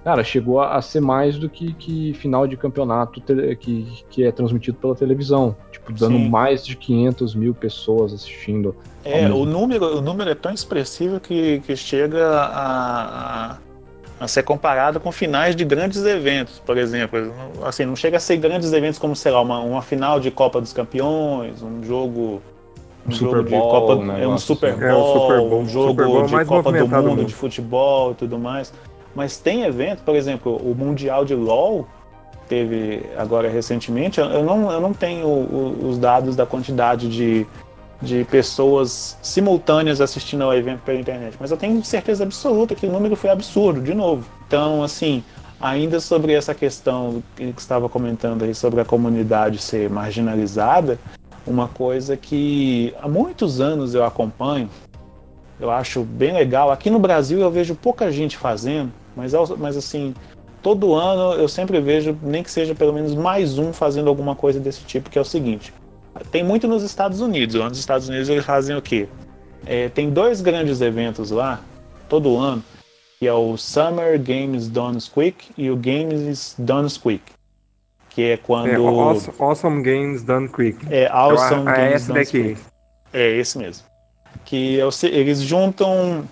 cara, chegou a, a, ser mais do que, que final de campeonato te, que, que é transmitido pela televisão, tipo, dando Sim. mais de 500 mil pessoas assistindo. É, o número, o número é tão expressivo que, que chega a, a a ser comparado com finais de grandes eventos, por exemplo. Assim, não chega a ser grandes eventos como, sei lá, uma, uma final de Copa dos Campeões, um jogo. Um, um jogo de Copa. é um Super Bowl, é um, Super Bowl um jogo Super Bowl de Copa do mundo, mundo, de futebol e tudo mais. Mas tem evento, por exemplo, o Mundial de LOL teve agora recentemente. Eu não, eu não tenho os dados da quantidade de, de pessoas simultâneas assistindo ao evento pela internet, mas eu tenho certeza absoluta que o número foi absurdo, de novo. Então, assim, ainda sobre essa questão que estava comentando aí sobre a comunidade ser marginalizada, uma coisa que há muitos anos eu acompanho, eu acho bem legal. Aqui no Brasil eu vejo pouca gente fazendo, mas, mas assim, todo ano eu sempre vejo, nem que seja pelo menos mais um fazendo alguma coisa desse tipo, que é o seguinte. Tem muito nos Estados Unidos. Nos Estados Unidos eles fazem o quê? É, tem dois grandes eventos lá, todo ano, que é o Summer Games Done Quick e o Games Done Quick. Que é quando. É, awesome, awesome Games Done Quick. É, Awesome a Games esse Done daqui. Quick. É esse mesmo. Que é eles juntam.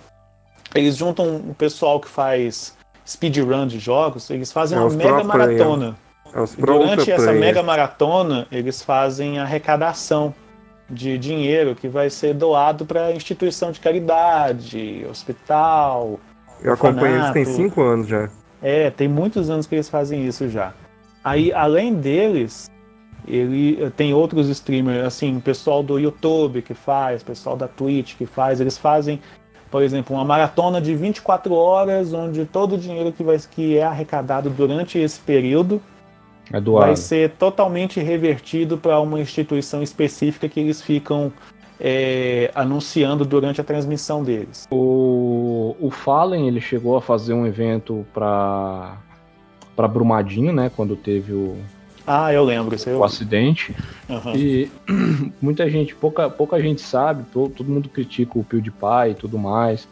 Eles juntam o pessoal que faz speedrun de jogos, eles fazem É uma mega maratona. É Durante essa player. mega maratona, eles fazem arrecadação de dinheiro que vai ser doado para instituição de caridade, hospital. Eu acompanho eles tem cinco anos já. É, tem muitos anos que eles fazem isso já. Aí, além deles, ele tem outros streamers, assim, pessoal do YouTube que faz, pessoal da Twitch que faz, eles fazem, por exemplo, uma maratona de 24 horas, onde todo o dinheiro que, vai, que é arrecadado durante esse período É vai ser totalmente revertido para uma instituição específica que eles ficam é, anunciando durante a transmissão deles. O, o Fallen, ele chegou a fazer um evento pra, pra Brumadinho, né? Quando teve o, Ah, eu lembro, isso eu... o acidente. Aham. E muita gente, pouca, pouca gente sabe, to- todo mundo critica o PewDiePie e tudo mais.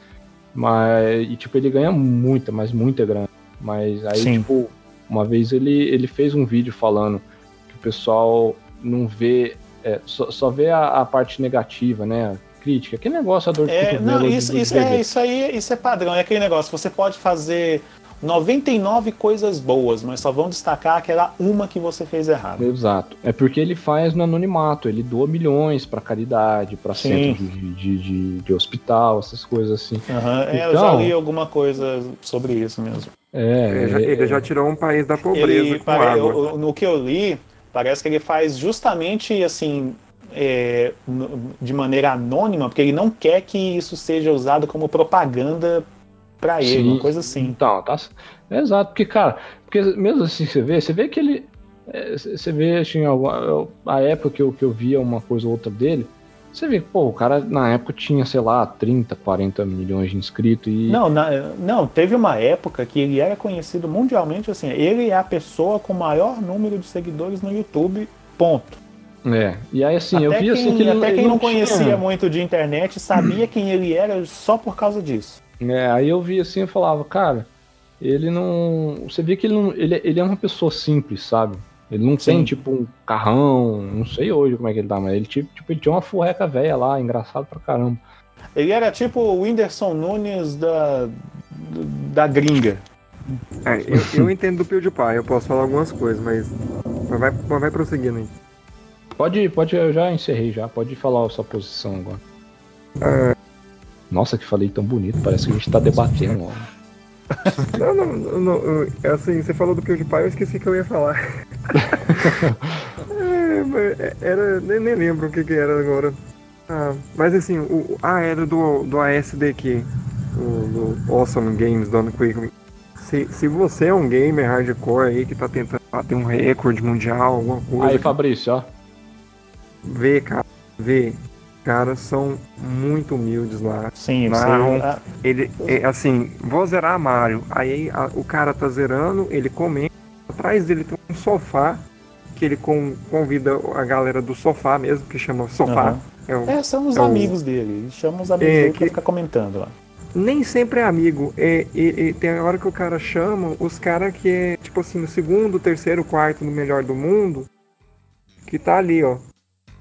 Mas, e tipo, ele ganha muita, mas muita grana. Mas aí, Sim. tipo, uma vez ele, ele fez um vídeo falando que o pessoal não vê, é, só, só vê a, a parte negativa, né? Crítica, que negócio a dor de É, cotovelo não, isso, isso, é, isso aí isso é padrão, é aquele negócio. Você pode fazer 99 coisas boas, mas só vão destacar aquela uma que você fez errado. Exato. É porque ele faz no anonimato, ele doa milhões pra caridade, Sim. centro de, de, de, de hospital, essas coisas assim. Aham, é, eu Então- já li alguma coisa sobre isso mesmo. É, Ele já, é- ele já tirou um país da pobreza Ele, com pare- água. eu- no que eu li, parece que ele faz justamente assim. é, de maneira anônima, porque ele não quer que isso seja usado como propaganda pra ele, Sim. uma coisa assim. Então, tá. Exato, porque, cara, porque mesmo assim você vê, você vê que ele. é, Você vê, assim, alguma- eu- a época que eu, que eu via uma coisa ou outra dele, você vê que, pô, o cara na época tinha, sei lá, 30, 40 milhões de inscritos e. Não, na- não, teve uma época que ele era conhecido mundialmente assim. Ele é a pessoa com maior número de seguidores no YouTube, ponto. É, e aí assim, eu até vi quem, assim que ele, até ele quem não tinha- conhecia muito de internet sabia quem ele era só por causa disso. É, aí eu vi assim e falava, cara, ele não. Você vê que ele não. Ele, ele é uma pessoa simples, sabe? Ele não tem, Sim. tipo, um carrão, não sei hoje como é que ele tá, mas ele, tipo, tipo, ele tinha uma furreca velha lá, engraçado pra caramba. Ele era tipo o Whindersson Nunes da, da gringa. É, eu, eu entendo do PewDiePie, eu posso falar algumas coisas, mas, mas vai, mas vai prosseguindo aí. Pode, pode, eu já encerrei já, pode falar a sua posição agora. Nossa, que falei tão bonito, parece que a gente tá debatendo, ó. Não, não, não, é assim, você falou do PewDiePie, eu esqueci que eu ia falar. É, mas era, nem, nem lembro o que que era agora. Ah, mas assim, o, ah, era do, do ASDQ, o, do Awesome Games Done Quick. Se, se você é um gamer hardcore aí que tá tentando bater um recorde mundial, alguma coisa, Aí, Fabrício, ó. vê, cara, vê. Caras são muito humildes lá. Sim, Não. você- ah, Ele, é, assim, vou zerar Mario. Aí a- o cara tá zerando, ele comenta. Atrás dele tem um sofá, que ele con- convida a galera do sofá mesmo, que chama sofá. Aham. É o- é, são os é o- amigos dele. Ele chama os amigos É, dele pra que- ficar comentando lá. Nem sempre é amigo. É, tem a hora que o cara chama os caras que é, tipo assim, no segundo, terceiro, quarto no melhor do mundo, que tá ali, ó.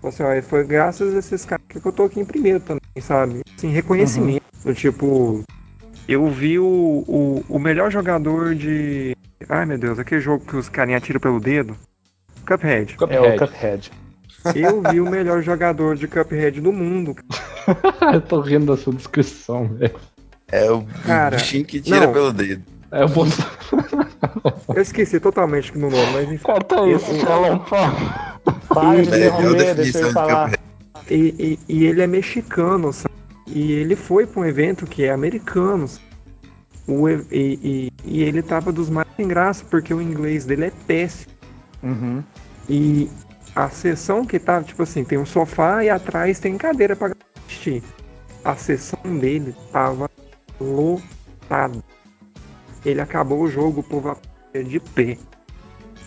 Tipo Assim, ó, foi graças a esses caras que eu tô aqui em primeiro também, sabe? Assim, reconhecimento. Do tipo, eu vi o, o, o melhor jogador de. Ai meu Deus, aquele jogo que os carinha atiram pelo dedo. Cuphead. É o Cuphead. Eu vi o melhor jogador de Cuphead do mundo. eu tô rindo da sua descrição, velho. É o Cara, bichinho que tira não. pelo dedo. É o bom. Eu esqueci totalmente do nome, mas enfim. Corta isso, Eu- Salão, Para de interromper, deixa eu falar. E, e, e ele é mexicano, sabe? E ele foi pra um evento que é americano. sabe? O, e, e, e ele tava dos mais sem graça, porque o inglês dele é péssimo. Uhum. E a sessão que tava, tipo assim, tem um sofá e atrás tem cadeira pra assistir. A sessão dele tava lotada. Ele acabou o jogo, o povo de pé.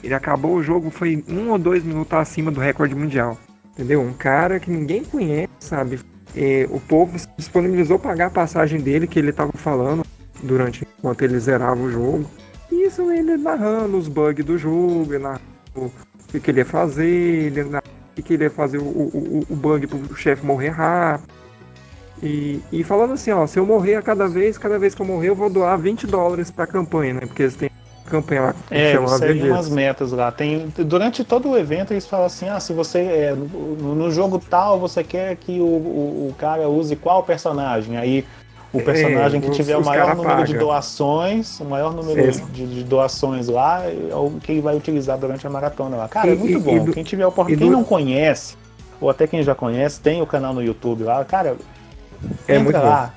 Ele acabou o jogo, foi um ou dois minutos acima do recorde mundial. Entendeu? Um cara que ninguém conhece, sabe? E o povo se disponibilizou pagar a passagem dele, que ele tava falando durante enquanto ele zerava o jogo. E isso ele narrando os bugs do jogo, ele narrando o que, que ele ia fazer, ele narrando o que, que ele ia fazer o, o, o bug pro chefe morrer rápido. E, e falando assim, ó, se eu morrer a cada vez, cada vez que eu morrer, eu vou doar 20 dólares pra campanha, né? Porque eles têm campanha lá que É, chama você umas metas lá. Tem, durante todo o evento eles falam assim, ah, se você é, no, no jogo tal você quer que o, o, o cara use qual personagem? Aí o É, personagem que os- tiver o os maior cara número de paga. doações, o maior número É. de, de doações lá é o que ele vai utilizar durante a maratona lá. Cara, E- é muito e- bom. e quem tiver oportunidade, e quem do- não conhece, ou até quem já conhece, tem o canal no YouTube lá, cara. É muito bom.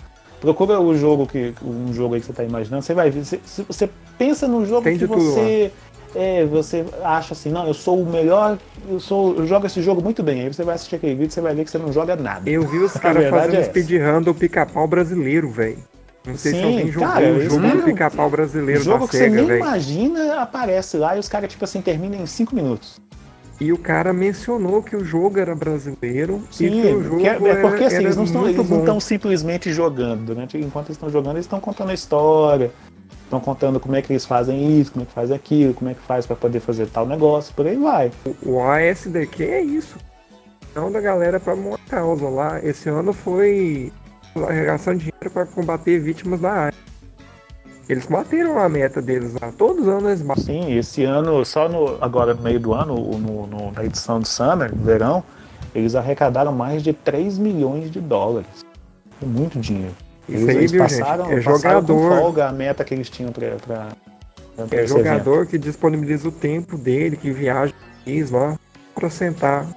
Procura o jogo que um jogo aí que você tá imaginando, você vai ver. Você, se você pensa no jogo Tem que tudo você é, você acha assim, não, eu sou o melhor, eu sou, eu jogo esse jogo muito bem. Aí você vai assistir aquele vídeo, você vai ver que você não joga nada. Eu vi os caras fazendo é speedrun do pica-pau brasileiro, velho. Não sei se Sim, alguém jogou cara, o jogo do pica-pau brasileiro jogo da que você SEGA, nem velho. imagina aparece lá e os caras, tipo assim, terminam em 5 minutos. E o cara mencionou que o jogo era brasileiro e Sim, que o jogo que é, é porque era, assim, era eles não estão eles não estão simplesmente jogando. Durante, enquanto eles estão jogando, eles estão contando a história, estão contando como é que eles fazem isso, como é que faz aquilo, como é que faz para poder fazer tal negócio, por aí vai. O ASDQ é isso. Não da galera pra uma causa lá. Esse ano foi arregaçando dinheiro pra combater vítimas da AIDS. Eles bateram a meta deles lá. Todos os anos eles batem. Sim, esse ano, só no, agora no meio do ano, no, no- na edição do Summer, no verão, eles arrecadaram mais de 3 milhões de dólares. É muito dinheiro. Isso Eles, aí, eles viu, passaram, gente? É passaram jogador. folga a meta que eles tinham pra, pra, pra É esse evento. jogador que disponibiliza o tempo dele, que viaja lá pra sentar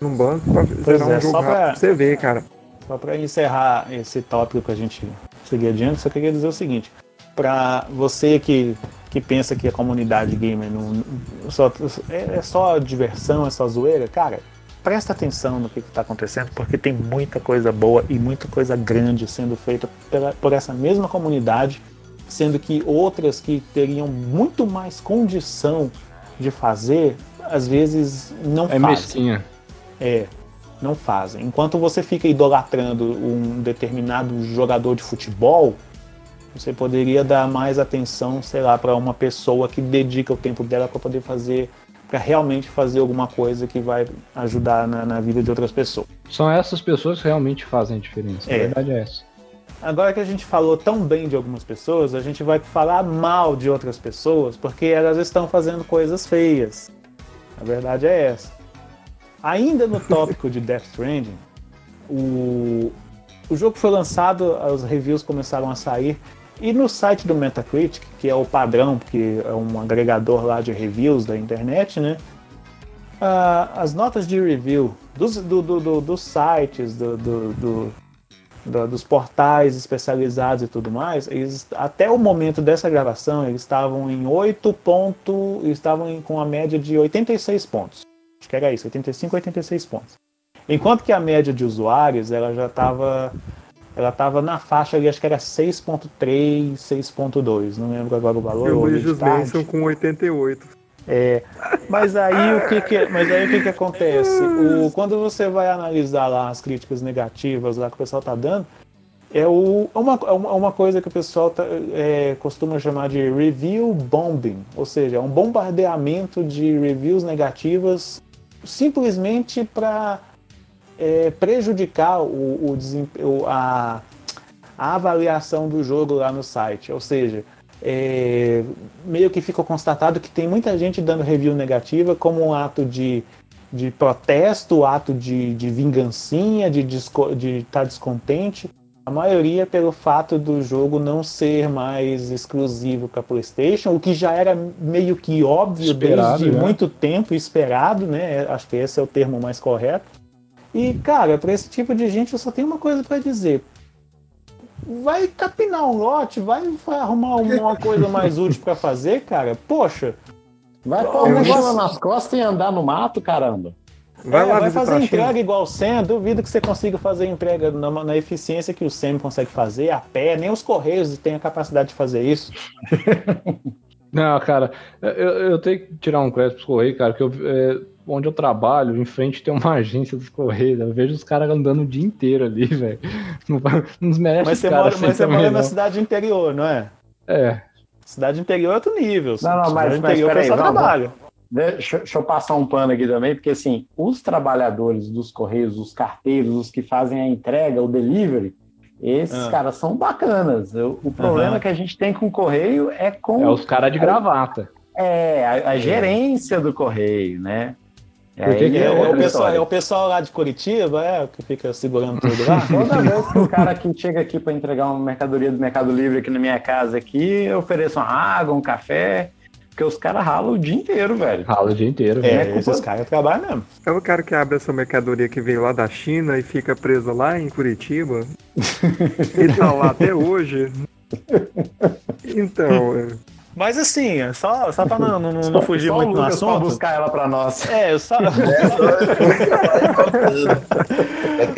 num banco pra Pois zerar é, um jogo só pra- pra você ver, cara. Só para encerrar esse tópico que a gente seguir adiante, só queria dizer o seguinte: para você que, que pensa que a comunidade gamer não, só, é, é só diversão, é só zoeira, cara, presta atenção no que está acontecendo, porque tem muita coisa boa e muita coisa grande sendo feita pela, por essa mesma comunidade, sendo que outras que teriam muito mais condição de fazer, às vezes não É fazem. mesquinha. É, não fazem. Enquanto você fica idolatrando um determinado jogador de futebol, você poderia dar mais atenção, sei lá, para uma pessoa que dedica o tempo dela para poder fazer, para realmente fazer alguma coisa que vai ajudar na, na vida de outras pessoas. São essas pessoas que realmente fazem a diferença. A É. verdade é essa. Agora que a gente falou tão bem de algumas pessoas, a gente vai falar mal de outras pessoas porque elas estão fazendo coisas feias. A verdade é essa. Ainda no tópico de Death Stranding, o, o jogo foi lançado, os reviews começaram a sair, e no site do Metacritic, que é o padrão, que é um agregador lá de reviews da internet, né? ah, as notas de review dos, do- do- do- dos sites, dos portais especializados e tudo mais, eles, até o momento dessa gravação, eles estavam em 8 pontos, estavam em- com a média de 86 pontos. Que era isso, 85, 86 pontos. Enquanto que a média de usuários, ela já estava ela estava na faixa ali, acho que era 6.3, 6.2, não lembro agora o valor. E o tarde. Mansion com 88. É, mas aí o que que, mas aí o que que acontece? O, quando você vai analisar lá as críticas negativas lá que o pessoal tá dando, é o, é uma, é uma- é uma coisa que o pessoal tá, é, costuma chamar de review bombing, ou seja, é um bombardeamento de reviews negativas simplesmente para prejudicar o, o desem- o- a, a avaliação do jogo lá no site. Ou seja, é, meio que ficou constatado que tem muita gente dando review negativa como um ato de, de protesto, ato de, de vingancinha, de estar de tá descontente. A maioria pelo fato do jogo não ser mais exclusivo para PlayStation, o que já era meio que óbvio Esperado, desde né? muito tempo, esperado, né? Acho que esse é o termo mais correto. E, cara, para esse tipo de gente eu só tenho uma coisa para dizer. Vai capinar um lote, vai arrumar uma coisa mais útil para fazer, cara. Poxa, Vai pôr negócio- nas costas e andar no mato, caramba. Vai é, lá vai fazer China. entrega igual o Sam. Duvido que você consiga fazer entrega na, na eficiência que o Sam consegue fazer, a pé. Nem os Correios têm a capacidade de fazer isso. Não, cara, eu, eu tenho que tirar um crédito pros Correios, cara, que eu, é, onde eu trabalho, em frente tem uma agência dos Correios. Eu vejo os caras andando o dia inteiro ali, velho. Não, não desmerece Mas você caras mora, assim mas você mora na cidade interior, não é? É. Cidade interior é outro nível. Não, não, mas- cidade mas interior o peraí, pessoal vamos- trabalha. Deixa, deixa eu passar um pano aqui também, porque assim, os trabalhadores dos Correios, os carteiros, os que fazem a entrega, o delivery, esses Ah. caras são bacanas. O, o problema Aham. que a gente tem com o Correio é com É os caras de gravata. é, a, a gerência do Correio, né? E Por que aí que É, é é o pessoal, é o pessoal lá de Curitiba, é, que fica segurando tudo lá. Toda vez que o cara que chega aqui para entregar uma mercadoria do Mercado Livre aqui na minha casa aqui, eu ofereço uma água, um café, porque os caras ralam o dia inteiro, velho. Rala o dia inteiro. É, velho. esses caras trabalham mesmo. É o cara que abre essa mercadoria que veio lá da China e fica preso lá em Curitiba. e tá lá até hoje. Então, é, Mas assim, só, só pra não, não, não- não fugir Só muito pra assunto. buscar ela para nós. É, eu só.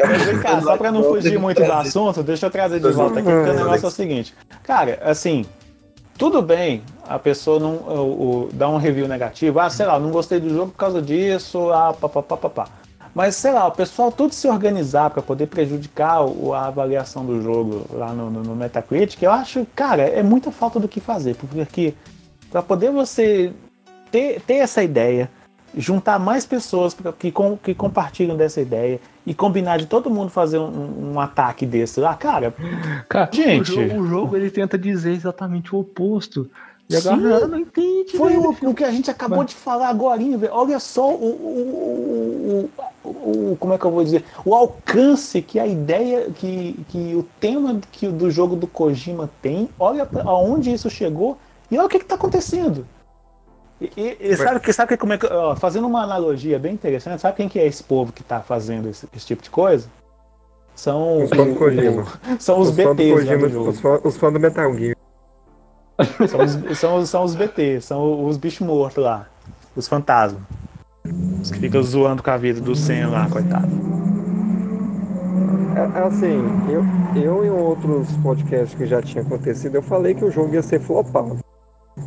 Mas vem cá, só pra não fugir muito do assunto, deixa eu trazer de volta aqui, porque o negócio é o seguinte. Cara, assim, tudo bem a pessoa não o, o- dar um review negativo, ah, sei lá, não gostei do jogo por causa disso, ah, papapá, papá. Mas, sei lá, o pessoal tudo se organizar pra poder prejudicar o- a avaliação do jogo lá no, no- no Metacritic, eu acho, cara, é muita falta do que fazer, porque pra poder você ter, ter essa ideia, juntar mais pessoas que, com, que compartilham dessa ideia e combinar de todo mundo fazer um, um ataque desse lá, cara, Cara, Gente. o jogo, o jogo, ele tenta dizer exatamente o oposto. E a Sim. galera não entende. foi velho. o, o que a gente acabou de falar agora, velho. Olha só o, o, o, o- o- como é que eu vou dizer, o alcance que a ideia, que, que o tema que, do jogo do Kojima tem, olha aonde isso chegou e olha o que está acontecendo. E, e- sabe, que, sabe que como é que, ó, fazendo uma analogia bem interessante, sabe quem que é esse povo que está fazendo esse, esse tipo de coisa? São Os fãs do Kojima. São os, os fãs do BTs lá Kojima, do jogo. os fãs, os fãs do Metal Gear. São os, são, são os BT, são os bichos mortos lá. Os fantasmas. Os que ficam zoando com a vida do Sen lá, coitado. É, assim, eu, eu em outros podcasts que já tinha acontecido, eu falei que o jogo ia ser flopado.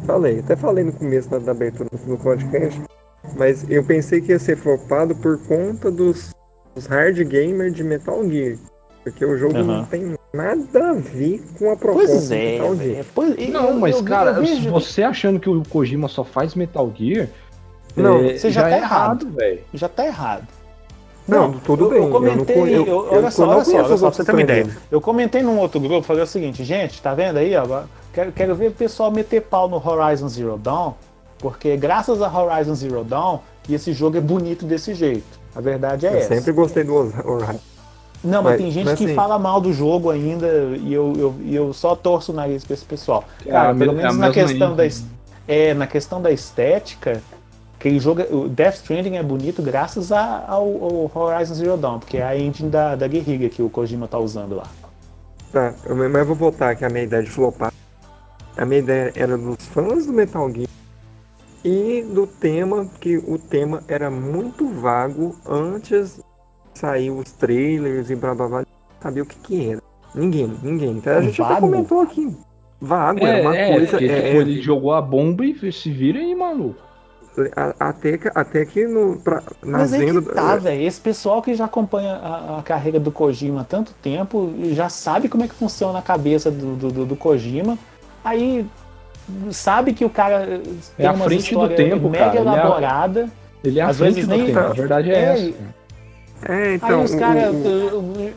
Falei, até falei no começo da, da abertura do podcast, mas eu pensei que ia ser flopado por conta dos, dos hard gamers de Metal Gear. Porque o jogo não Aham. tem nada a ver com a proposta Pois é, Metal Gear. velho. Pois- e Não, eu- mas eu- cara, eu vejo- você achando que o Kojima só faz Metal Gear, Não, é, você já tá é errado. velho. já tá errado. Não, tudo eu, bem, Eu eu não comentei, eu- eu- eu olha só, não olha só, olha só, pra você ter uma ideia. Eu comentei num outro grupo, falei o seguinte, gente, tá vendo aí, ó? Quero, quero ver o pessoal meter pau no Horizon Zero Dawn, porque graças a Horizon Zero Dawn, esse jogo é bonito desse jeito. A verdade é Eu essa. sempre gostei do Horizon. Não, mas, Mas- tem gente mas que assim- fala mal do jogo ainda e eu, eu, eu só torço o nariz pra esse pessoal. É Cara, a pelo me- é menos a na questão, da, é, na questão da estética, aquele jogo, o Death Stranding é bonito graças a- ao, ao Horizon Zero Dawn, porque é a engine da, da Guerrilla que o Kojima tá usando lá. Tá, eu- mas eu vou voltar aqui a minha ideia de flopar. A minha ideia era dos fãs do Metal Gear e do tema, que o tema era muito vago antes de sair os trailers e blá blá blá. Sabia o que que era. Ninguém, ninguém. Então, a gente até Vago? comentou aqui. Vago, É, era uma é, coisa. porque, é, tipo, ele jogou a bomba e se vira aí, maluco. até, que, até que no, pra, na Mas venda. que tá, velho. Esse pessoal que já acompanha a, a carreira do Kojima há tanto tempo já sabe como é que funciona a cabeça do, do, do- do Kojima. Aí sabe que o cara tem à uma frente do tempo, mega cara. Ele é- elaborada. Ele é à Às frente vezes do nem- tempo, a verdade é, É, essa. É, então. aí os caras o-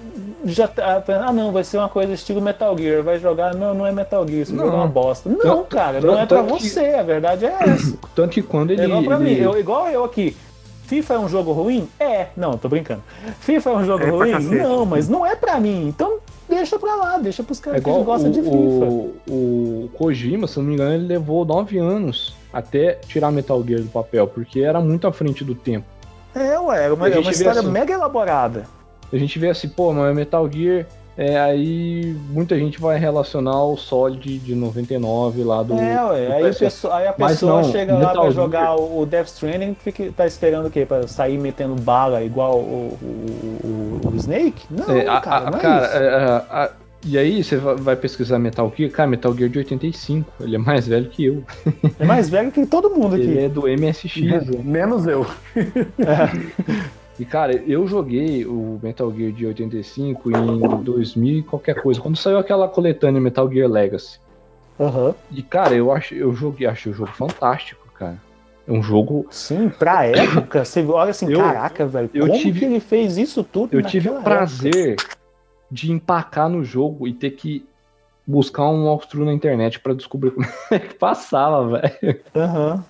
já tá pensando, ah não, vai ser uma coisa estilo Metal Gear, vai jogar, não, não é Metal Gear, jogo é uma Não. bosta. Não, Tanto- cara, não é pra tanto que- você, a verdade é essa. Tanto que quando ele. É igual pra ele- mim, eu, igual eu aqui. FIFA é um jogo ruim? É. Não, tô brincando. FIFA é um jogo É ruim? Não, mas não é pra mim. Então deixa pra lá, deixa pros É caras que igual gostam de FIFA. o, o, Kojima, se não me engano, ele levou nove anos até tirar Metal Gear do papel, porque era muito à frente do tempo. É, ué, é uma, é uma história assim- mega elaborada. A gente vê assim, pô, mas Metal Gear, é, aí muita gente vai relacionar o Solid de 99 lá do. é, ué. do Aí, o PS1. pessoa- aí a Mas pessoa não, chega lá Metal pra Gear- jogar o o Death Stranding fica, tá esperando o quê? Pra sair metendo bala igual o, o, o- o Snake? Não, É, a- cara, a- não é cara, isso. é, a- a- E aí você va- vai pesquisar Metal Gear, cara, Metal Gear de 85, ele é mais velho que eu. É mais velho que todo mundo aqui. Ele é do MSX. Menos eu. E cara, eu joguei o Metal Gear de 85 em 2000 e qualquer coisa, quando saiu aquela coletânea Metal Gear Legacy. Aham. E cara, eu acho, eu joguei, achei o jogo fantástico, cara. É um jogo, Sim, pra época, você olha assim, Eu- caraca, velho, eu como tive- que ele fez isso tudo eu tive o prazer de empacar no jogo e ter que buscar um walkthrough na internet pra descobrir como é que passava, velho. Aham.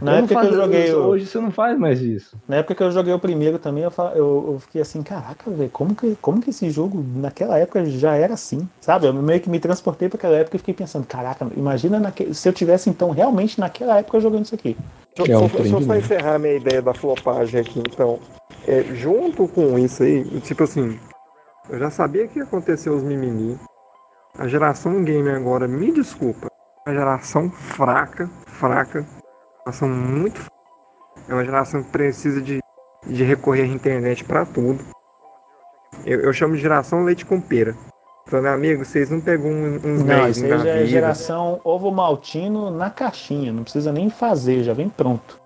Na Eu não época que eu joguei o- Hoje você não faz mais isso. Na época que eu joguei o primeiro também, eu, fa- eu, eu fiquei assim, caraca, velho, como que, como que esse jogo naquela época já era assim? Sabe? Eu meio que me transportei para aquela época e fiquei pensando, caraca, imagina naque- se eu tivesse então realmente naquela época jogando isso aqui. Deixa, É um eu- só, só pra novo. encerrar minha ideia da flopagem aqui, então. É, junto com isso aí, tipo assim, eu já sabia que ia acontecer os mimimi. A geração gamer agora, me desculpa, é uma geração fraca, fraca, uma geração muito fraca. É uma geração que precisa de, de recorrer à internet pra tudo. Eu, eu chamo de geração leite com pera. Então, meu amigo, vocês não pegam um- uns Não, 10 isso aí já é vida. geração ovo maltino na caixinha, não precisa nem fazer, já vem pronto.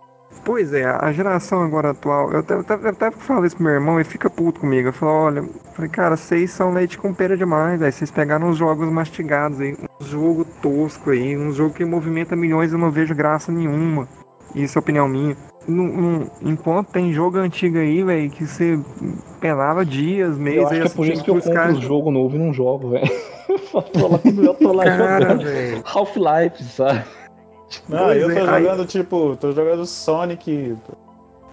Pois é, a geração agora atual, eu até, eu até, falo isso pro meu irmão, ele fica puto comigo. Eu falo, olha, eu falei, cara, vocês são leite com pera demais, aí vocês pegaram uns jogos mastigados aí, um jogo tosco aí, um jogo que movimenta milhões eu não vejo graça nenhuma. Isso é opinião minha. Enquanto tem jogo antigo aí, velho, que você pelava dias, meses, Eu acho que é por isso que eu compro um jogo novo e não jogo, velho. Eu tô lá, eu tô lá Cara, jogando. Half-Life, sabe? Não, Pois eu tô é, aí- jogando, tipo, tô jogando Sonic,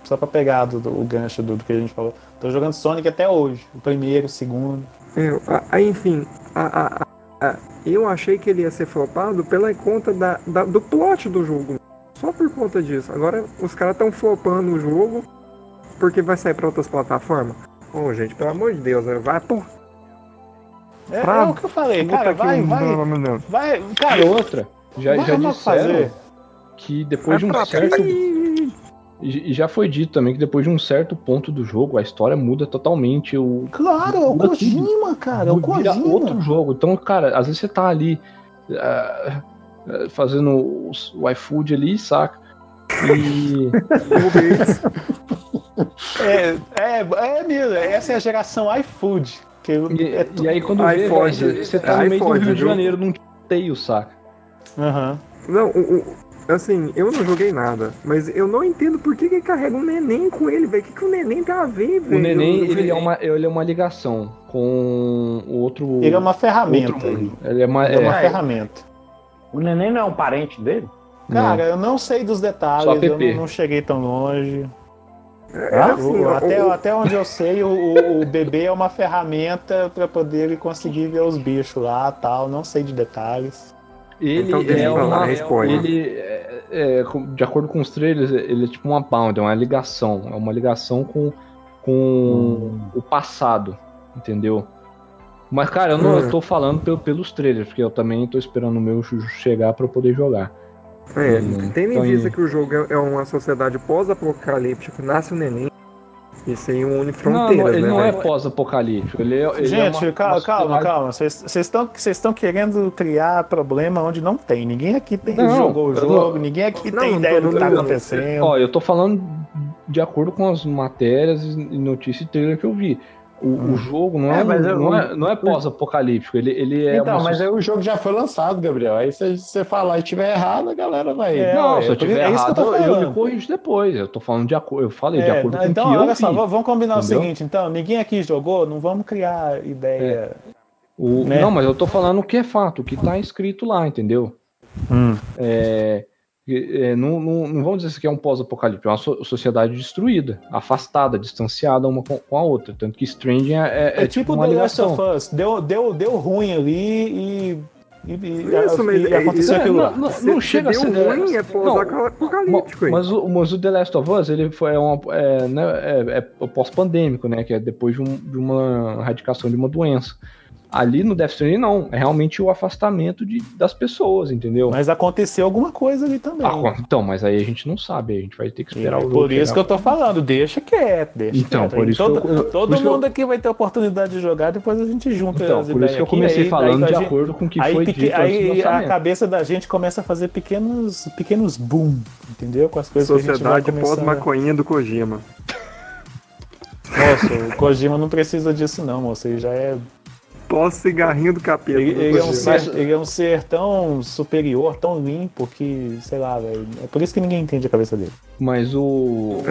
só pra pegar do, do- o gancho do, do que a gente falou. Tô jogando Sonic até hoje, o primeiro, o segundo. É, aí, enfim, a- a- a- eu achei que ele ia ser flopado pela conta da, da- do plot do jogo. Só por conta disso. Agora os caras estão flopando o jogo porque vai sair pra outras plataformas. Ô, gente, pelo amor de Deus, né? vai por. É, Pra- é o que eu falei, cara, vai, vai, vai, cara, outra, já, já disseram que depois de um certo. E e já foi dito também que depois de um certo ponto do jogo, a história muda totalmente. O, Claro, é o Kojima, cara, é o Kojima. outro jogo. Então, cara, às vezes você tá ali ah, fazendo o iFood ali, saca? E. É, é, é mesmo, essa é a geração iFood. Que E, é tu- e aí quando vê, velho, você tá no Aí meio do Rio de? Janeiro num teio, saca? Aham. Não, o, o- assim, eu não joguei nada, mas eu não entendo por que, que ele carrega um neném com ele, velho. O que, que o neném tem a ver, velho? O neném, Eu- eu- ele é, uma, ele é uma ligação com o outro. Ele é uma ferramenta. Ele é uma. é uma é, ferramenta. O neném não é um parente dele? Cara, eu não sei dos detalhes, eu não, não cheguei tão longe. É, Ah, assim, O- o- até, o- até onde eu sei, o, o- o bebê é uma ferramenta para poder ele conseguir ver os bichos lá tal. Não sei de detalhes. Ele Então deixa é pra lá, uma. spoiler. Ele, é, é, de acordo com os trailers, ele é tipo uma bound, é uma ligação. É uma ligação com, com o passado, entendeu? Mas, cara, eu não Hum. eu tô falando pelo- pelos trailers, porque eu também tô esperando o meu chegar pra eu poder jogar. É, Hum, tendo em então, vista e- que o jogo é é uma sociedade pós-apocalíptica, nasce um neném, isso aí une Não, fronteiras, não, ele né? não é pós-apocalíptico. Ele é, ele é Gente, uma- calma, uma calma, calma. Vocês estão vocês estão querendo criar problema onde não tem. Ninguém aqui tem, Não, jogou o eu jogo, não- ninguém aqui Não, tem não ideia do que tá não, acontecendo. Ó, eu tô falando de acordo com as matérias e notícias e trailer que eu vi. O, Hum. o jogo não é, É, mas eu- não é, não é pós-apocalíptico. Ele, ele é então, uma mas aí o jogo já foi lançado, Gabriel. Aí se você falar e tiver errado, a galera vai. É, Não, é, se eu por- tiver é isso que eu errado, tô eu, eu falando. me corrijo depois. Eu tô falando de acordo. Eu falei de É, acordo com então, o que eu olha só, vamos combinar entendeu? o seguinte, então, ninguém aqui jogou, não vamos criar ideia. O- né? Não, mas eu tô falando o que é fato, o que tá escrito lá, entendeu? Hum. É, é, não, não, não vamos dizer que é um pós-apocalipse, é uma so- sociedade destruída, afastada, distanciada uma com, com a outra. Tanto que Stranding é, é, É, tipo uma The Last of Us, deu, deu, deu ruim ali e. e, e- Isso, mas e é- aconteceu é, aquilo não, lá. não, Se- não se chega a deu ser. ruim, é pós-apocalíptico. mas o, mas o The Last of Us ele foi é uma, é, né, é, é pós-pandêmico, né? Que é depois de, um- de uma erradicação de uma doença. Ali no Death Stranding não, é realmente o afastamento de, das pessoas, entendeu? Mas aconteceu alguma coisa ali também. Ah, então, mas aí a gente não sabe, a gente vai ter que esperar o por isso chegar. que eu tô falando, deixa quieto, deixa Então, quieto. por isso todo, que eu- eu- todo por isso mundo aqui vai ter oportunidade de jogar, depois a gente junta Então, as por ideias isso que eu comecei aí- falando aí de a gente- acordo com o que aí, foi dito aí a cabeça da gente começa a fazer pequenos, pequenos boom, entendeu? Com as coisas que a gente vai Sociedade começando... pós-maconhinha do Kojima. Nossa, o Kojima não precisa disso não, moço. Ele já é. Pós-cigarrinho do capeta. Ele, do ele é um ser, ele é um ser tão superior, tão limpo que, sei lá, velho. É por isso que ninguém entende a cabeça dele. Mas o.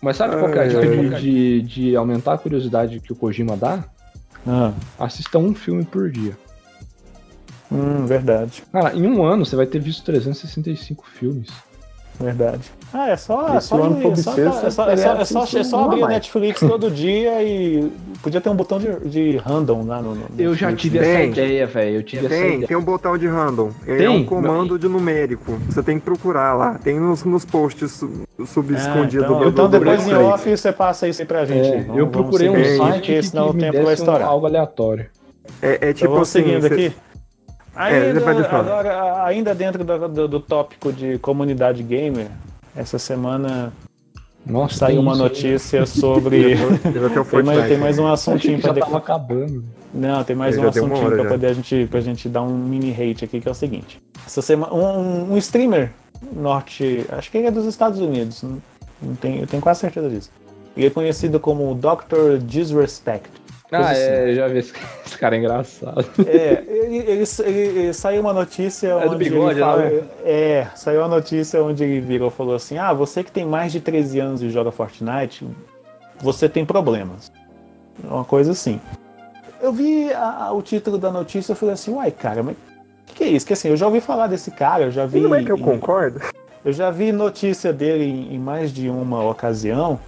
Mas sabe qual que é a dica de, de, de aumentar a curiosidade que o Kojima dá? Ah, Assista um filme por dia. hum, verdade, Cara, em um ano você vai ter visto 365 filmes. Verdade. Ah, é só. É só, for é só, bissexto, é só, é só, é só, é só abrir a. Netflix todo dia e podia ter um botão de, de random lá no. no Eu já tive essa Tem. ideia, velho. Eu tive essa Tem, ideia. tem um botão de random. Ele Tem? é um comando de numérico. Você tem que procurar lá. Tem nos, nos posts sub- Ah, subescondidos então, do então do depois em off você passa isso aí pra gente. É, Vamos- eu procurei um site porque que, senão que o tempo vai desse um- estourar. algo aleatório. É, é Então tipo vamos assim. seguindo cê- aqui. É, Ainda, depois falar. agora, ainda dentro do, do- do tópico de comunidade gamer, essa semana Nossa, saiu tem uma aí. notícia sobre. Até o tem, mais, tem mais um assuntinho que pra já de- tava acabando. Não, tem mais É, um assuntinho já. poder a gente, pra gente dar um mini hate aqui, que é o seguinte. Essa semana, um, um streamer norte. Acho que ele é dos Estados Unidos. Não, não tenho, eu tenho quase certeza disso. Ele é conhecido como Dr. Disrespect. Ah, assim. é, já vi esse, esse cara é engraçado. É, ele, ele- ele- ele- saiu uma notícia É do onde bigode, ele fala, né? É, saiu uma notícia onde ele virou e falou assim: Ah, você que tem mais de 13 anos e joga Fortnite, você tem problemas. Uma coisa assim. Eu vi a- a- o título da notícia e falei assim, uai, cara, mas o que, que é isso? Que assim, eu já ouvi falar desse cara, eu já vi. Não é que eu em- concordo? eu já vi notícia dele em, em mais de uma ocasião,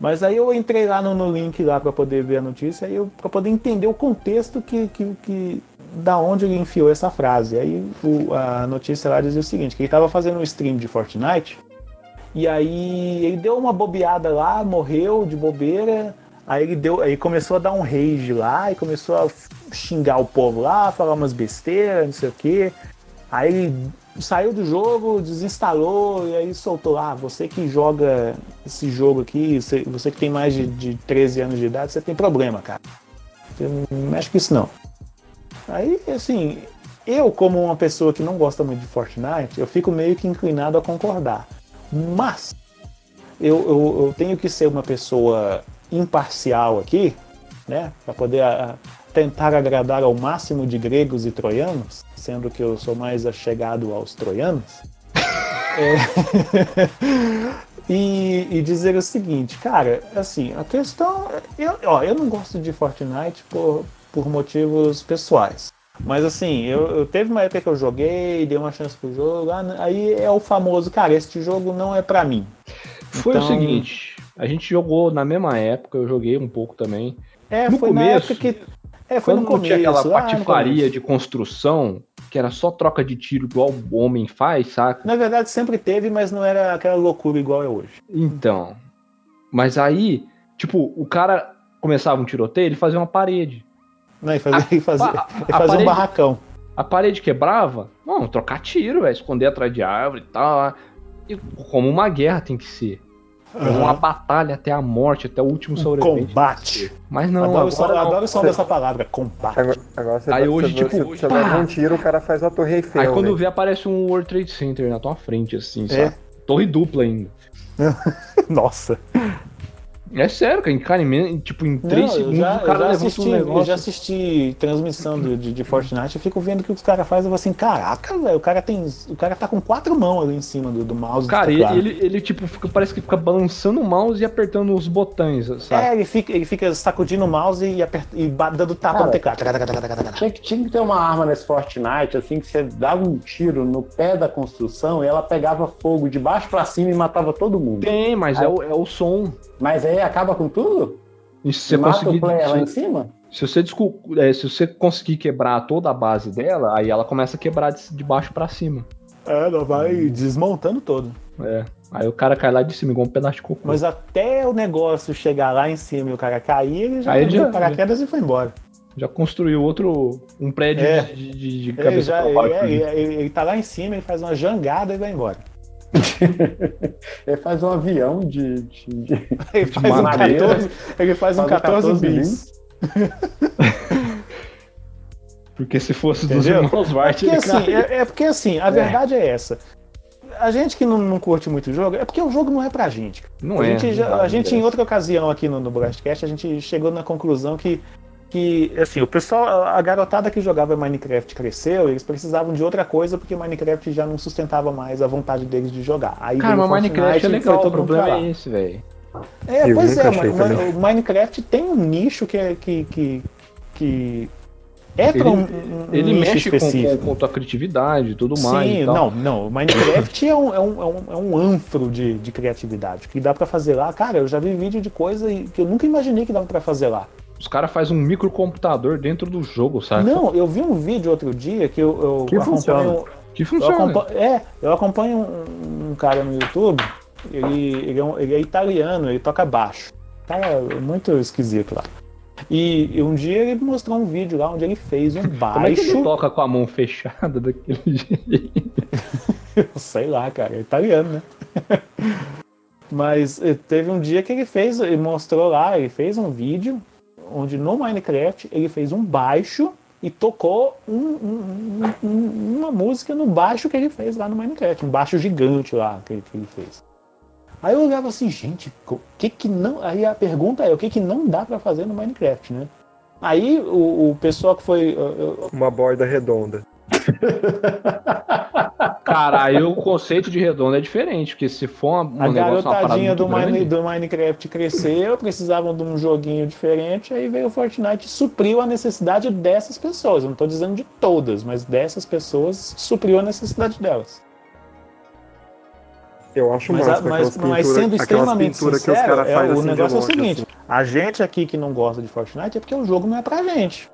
mas aí eu entrei lá no, no link lá para poder ver a notícia eu para poder entender o contexto que, que, que da onde ele enfiou essa frase. Aí o- a notícia lá dizia o seguinte, que ele estava fazendo um stream de Fortnite e aí ele deu uma bobeada lá, morreu de bobeira. Aí ele deu, aí começou a dar um rage lá e começou a xingar o povo lá, falar umas besteiras, não sei o quê. Aí ele saiu do jogo, desinstalou e aí soltou lá, você que joga esse jogo aqui, você, você que tem mais de, de 13 anos de idade, você tem problema, cara. Você não mexe com isso não. Aí, assim, eu como uma pessoa que não gosta muito de Fortnite, eu fico meio que inclinado a concordar. Mas eu, eu, eu tenho que ser uma pessoa imparcial aqui, né? Para poder a- tentar agradar ao máximo de gregos e troianos, sendo que eu sou mais achegado aos troianos. É, e, e dizer o seguinte, cara, assim, a questão. Eu, ó, eu não gosto de Fortnite por, por motivos pessoais. Mas assim, eu, eu teve uma época que eu joguei, dei uma chance pro jogo, ah, aí é o famoso, cara, este jogo não é pra mim. Foi Então- o seguinte, a gente jogou na mesma época, eu joguei um pouco também. É, No foi na começo, época que. É, foi Quando no não começo. tinha aquela no patifaria de construção, que era só troca de tiro igual o homem faz, saca? Na verdade, sempre teve, mas não era aquela loucura igual é hoje. Então. Mas aí, tipo, o cara começava um tiroteio, ele fazia uma parede. Não, e fazer, e fazer, a- e a fazer um parede- barracão. A parede quebrava, vamos trocar tiro, velho, esconder atrás de árvore e tal. E como uma guerra tem que ser. É uma batalha até a morte, até o último sobrevivente. Combate. Mas não, adoro agora não. adoro o som dessa palavra, combate. Agora, agora você, Aí dá- hoje, você, tipo, você, você leva um tiro, o cara faz a torre Eiffel. Aí quando velho. vê, aparece um World Trade Center na tua frente, assim, É. sabe? Torre dupla ainda. Nossa. É sério, cara, em, cara, em- tipo, em 3 Não, segundos já, o cara eu já levanta assisti, um negócio. eu já assisti transmissão de, de, de Fortnite, eu fico vendo o que os caras fazem, eu falo assim, caraca, velho, o cara tem. O cara tá com quatro mãos ali em cima do, do mouse. do Cara, ele, teclado. ele, ele, tipo, fica, parece que fica balançando o mouse e apertando os botões, sabe? É, ele fica, ele fica sacudindo o mouse e, aperta, e dando tapa Cara, no teclado. Tinha que, tinha que ter uma arma nesse Fortnite, assim, que você dava um tiro no pé da construção e ela pegava fogo de baixo pra cima e matava todo mundo. Tem, mas Aí- é, o, é o som. Mas aí acaba com tudo? E se você Mata conseguir. o player lá em Se, cima? se você é, se você conseguir quebrar toda a base dela, aí ela começa a quebrar de, de baixo pra cima. É, ela vai desmontando todo. É. Aí o cara cai lá de cima, igual um pedaço de cocô. Mas até o negócio chegar lá em cima e o cara cair, ele já Aí abriu já- o paraquedas e foi embora. Já construiu outro. um prédio É. de, de, de Ele, cabeça já, pra ele, baixo. é, ele- ele tá lá em cima, ele faz uma jangada e vai embora. Ele faz um avião de. de, de- Ele de faz um madeira. 14, ele faz um 14 bis. Porque se fosse dos Entendeu? irmãos É Wright, porque, ele assim, é, é porque assim, a verdade é essa. A gente que não, não curte muito o jogo, é porque o jogo não é pra gente. Não a é, Gente não já- a gente, em outra ocasião aqui no, no Blastcast, a gente chegou na conclusão que, que, assim, o pessoal, a garotada que jogava Minecraft cresceu, eles precisavam de outra coisa porque Minecraft já não sustentava mais a vontade deles de jogar. Aí Cara, mas o Minecraft é legal, o problema é esse, velho. É, Eu pois é, mas, o Minecraft tem um nicho que é, que, que, que é pra Ele- um, um Ele nicho mexe com, específico. com, com tua criatividade e tudo mais. Sim, e tal. não, não. O Minecraft é, um, é, um, é, um, é um anfro de, de criatividade. Que dá pra fazer lá. Cara, eu já vi vídeo de coisa e- que eu nunca imaginei que dava pra fazer lá. Os caras fazem um microcomputador dentro do jogo, sabe? Não, eu vi um vídeo outro dia que eu, eu Que acompanho. funciona. Que Eu funciona. acompanho, é, eu acompanho um, um cara no YouTube. Ele, ele, é um- ele é italiano, ele toca baixo. Cara, muito esquisito lá. E, um dia ele mostrou um vídeo lá onde ele fez um Como é que ele baixo. toca com a mão fechada daquele jeito? Sei lá, cara, é italiano, né? Mas eh, teve um dia que ele fez, ele mostrou lá, ele fez um vídeo onde no Minecraft ele fez um baixo e tocou um- um- um- uma música no baixo que ele fez lá no Minecraft, um baixo gigante lá que, que ele fez. Aí eu olhava assim, gente, o que que não. Aí a pergunta é, o que que não dá pra fazer no Minecraft, né? Aí o, o pessoal que foi. Uma borda redonda. Cara, aí o conceito de redondo é diferente, porque se for uma, A negócio, garotadinha do, Mine- grande, do Minecraft cresceu, precisavam de um joguinho diferente, aí veio o Fortnite e supriu a necessidade dessas pessoas. Eu não estou dizendo de todas, mas dessas pessoas supriu a necessidade delas. Eu acho Mas, a- massa mas, aquelas mas pintura- sendo extremamente pinturas que os sincero, caras é, fazem o assim negócio é o seguinte: assim. a gente aqui que não gosta de Fortnite é porque o jogo não é pra gente.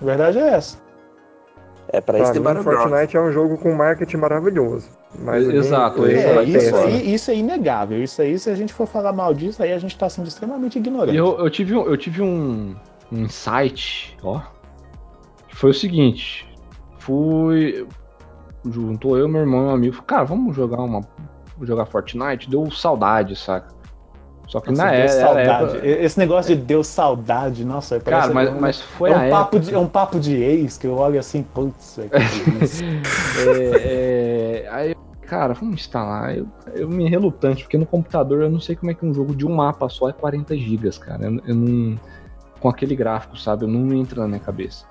A verdade é essa. É pra Pra isso que mim, Battlegrounds. Fortnite é um jogo com marketing maravilhoso. Mas o Exato, É, é isso, aí, isso é inegável. Isso aí, se a gente for falar mal disso, aí a gente tá sendo extremamente ignorante. Eu, eu tive, um, eu tive um, um insight, ó. Que foi o seguinte. Fui. Juntou eu, meu irmão e um amigo. falei, Cara, vamos jogar uma. Jogar Fortnite? Deu saudade, saca? Só que Nossa, na deu era. saudade. época- Esse negócio de deu saudade, nossa, parece Cara, mas, um, mas foi é, um época. papo de, é um papo de ex que eu olho assim, putz. É, é, aí, cara, vamos instalar. Eu, eu me relutante, porque no computador eu não sei como é que um jogo de um mapa só é 40 gigas, cara. Eu, eu não. Com aquele gráfico, sabe? Eu não entra na minha cabeça.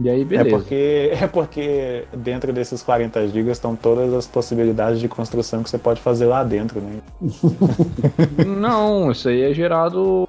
E aí, é, beleza. porque, é porque dentro desses 40 GB estão todas as possibilidades de construção que você pode fazer lá dentro, né? Não, isso aí é gerado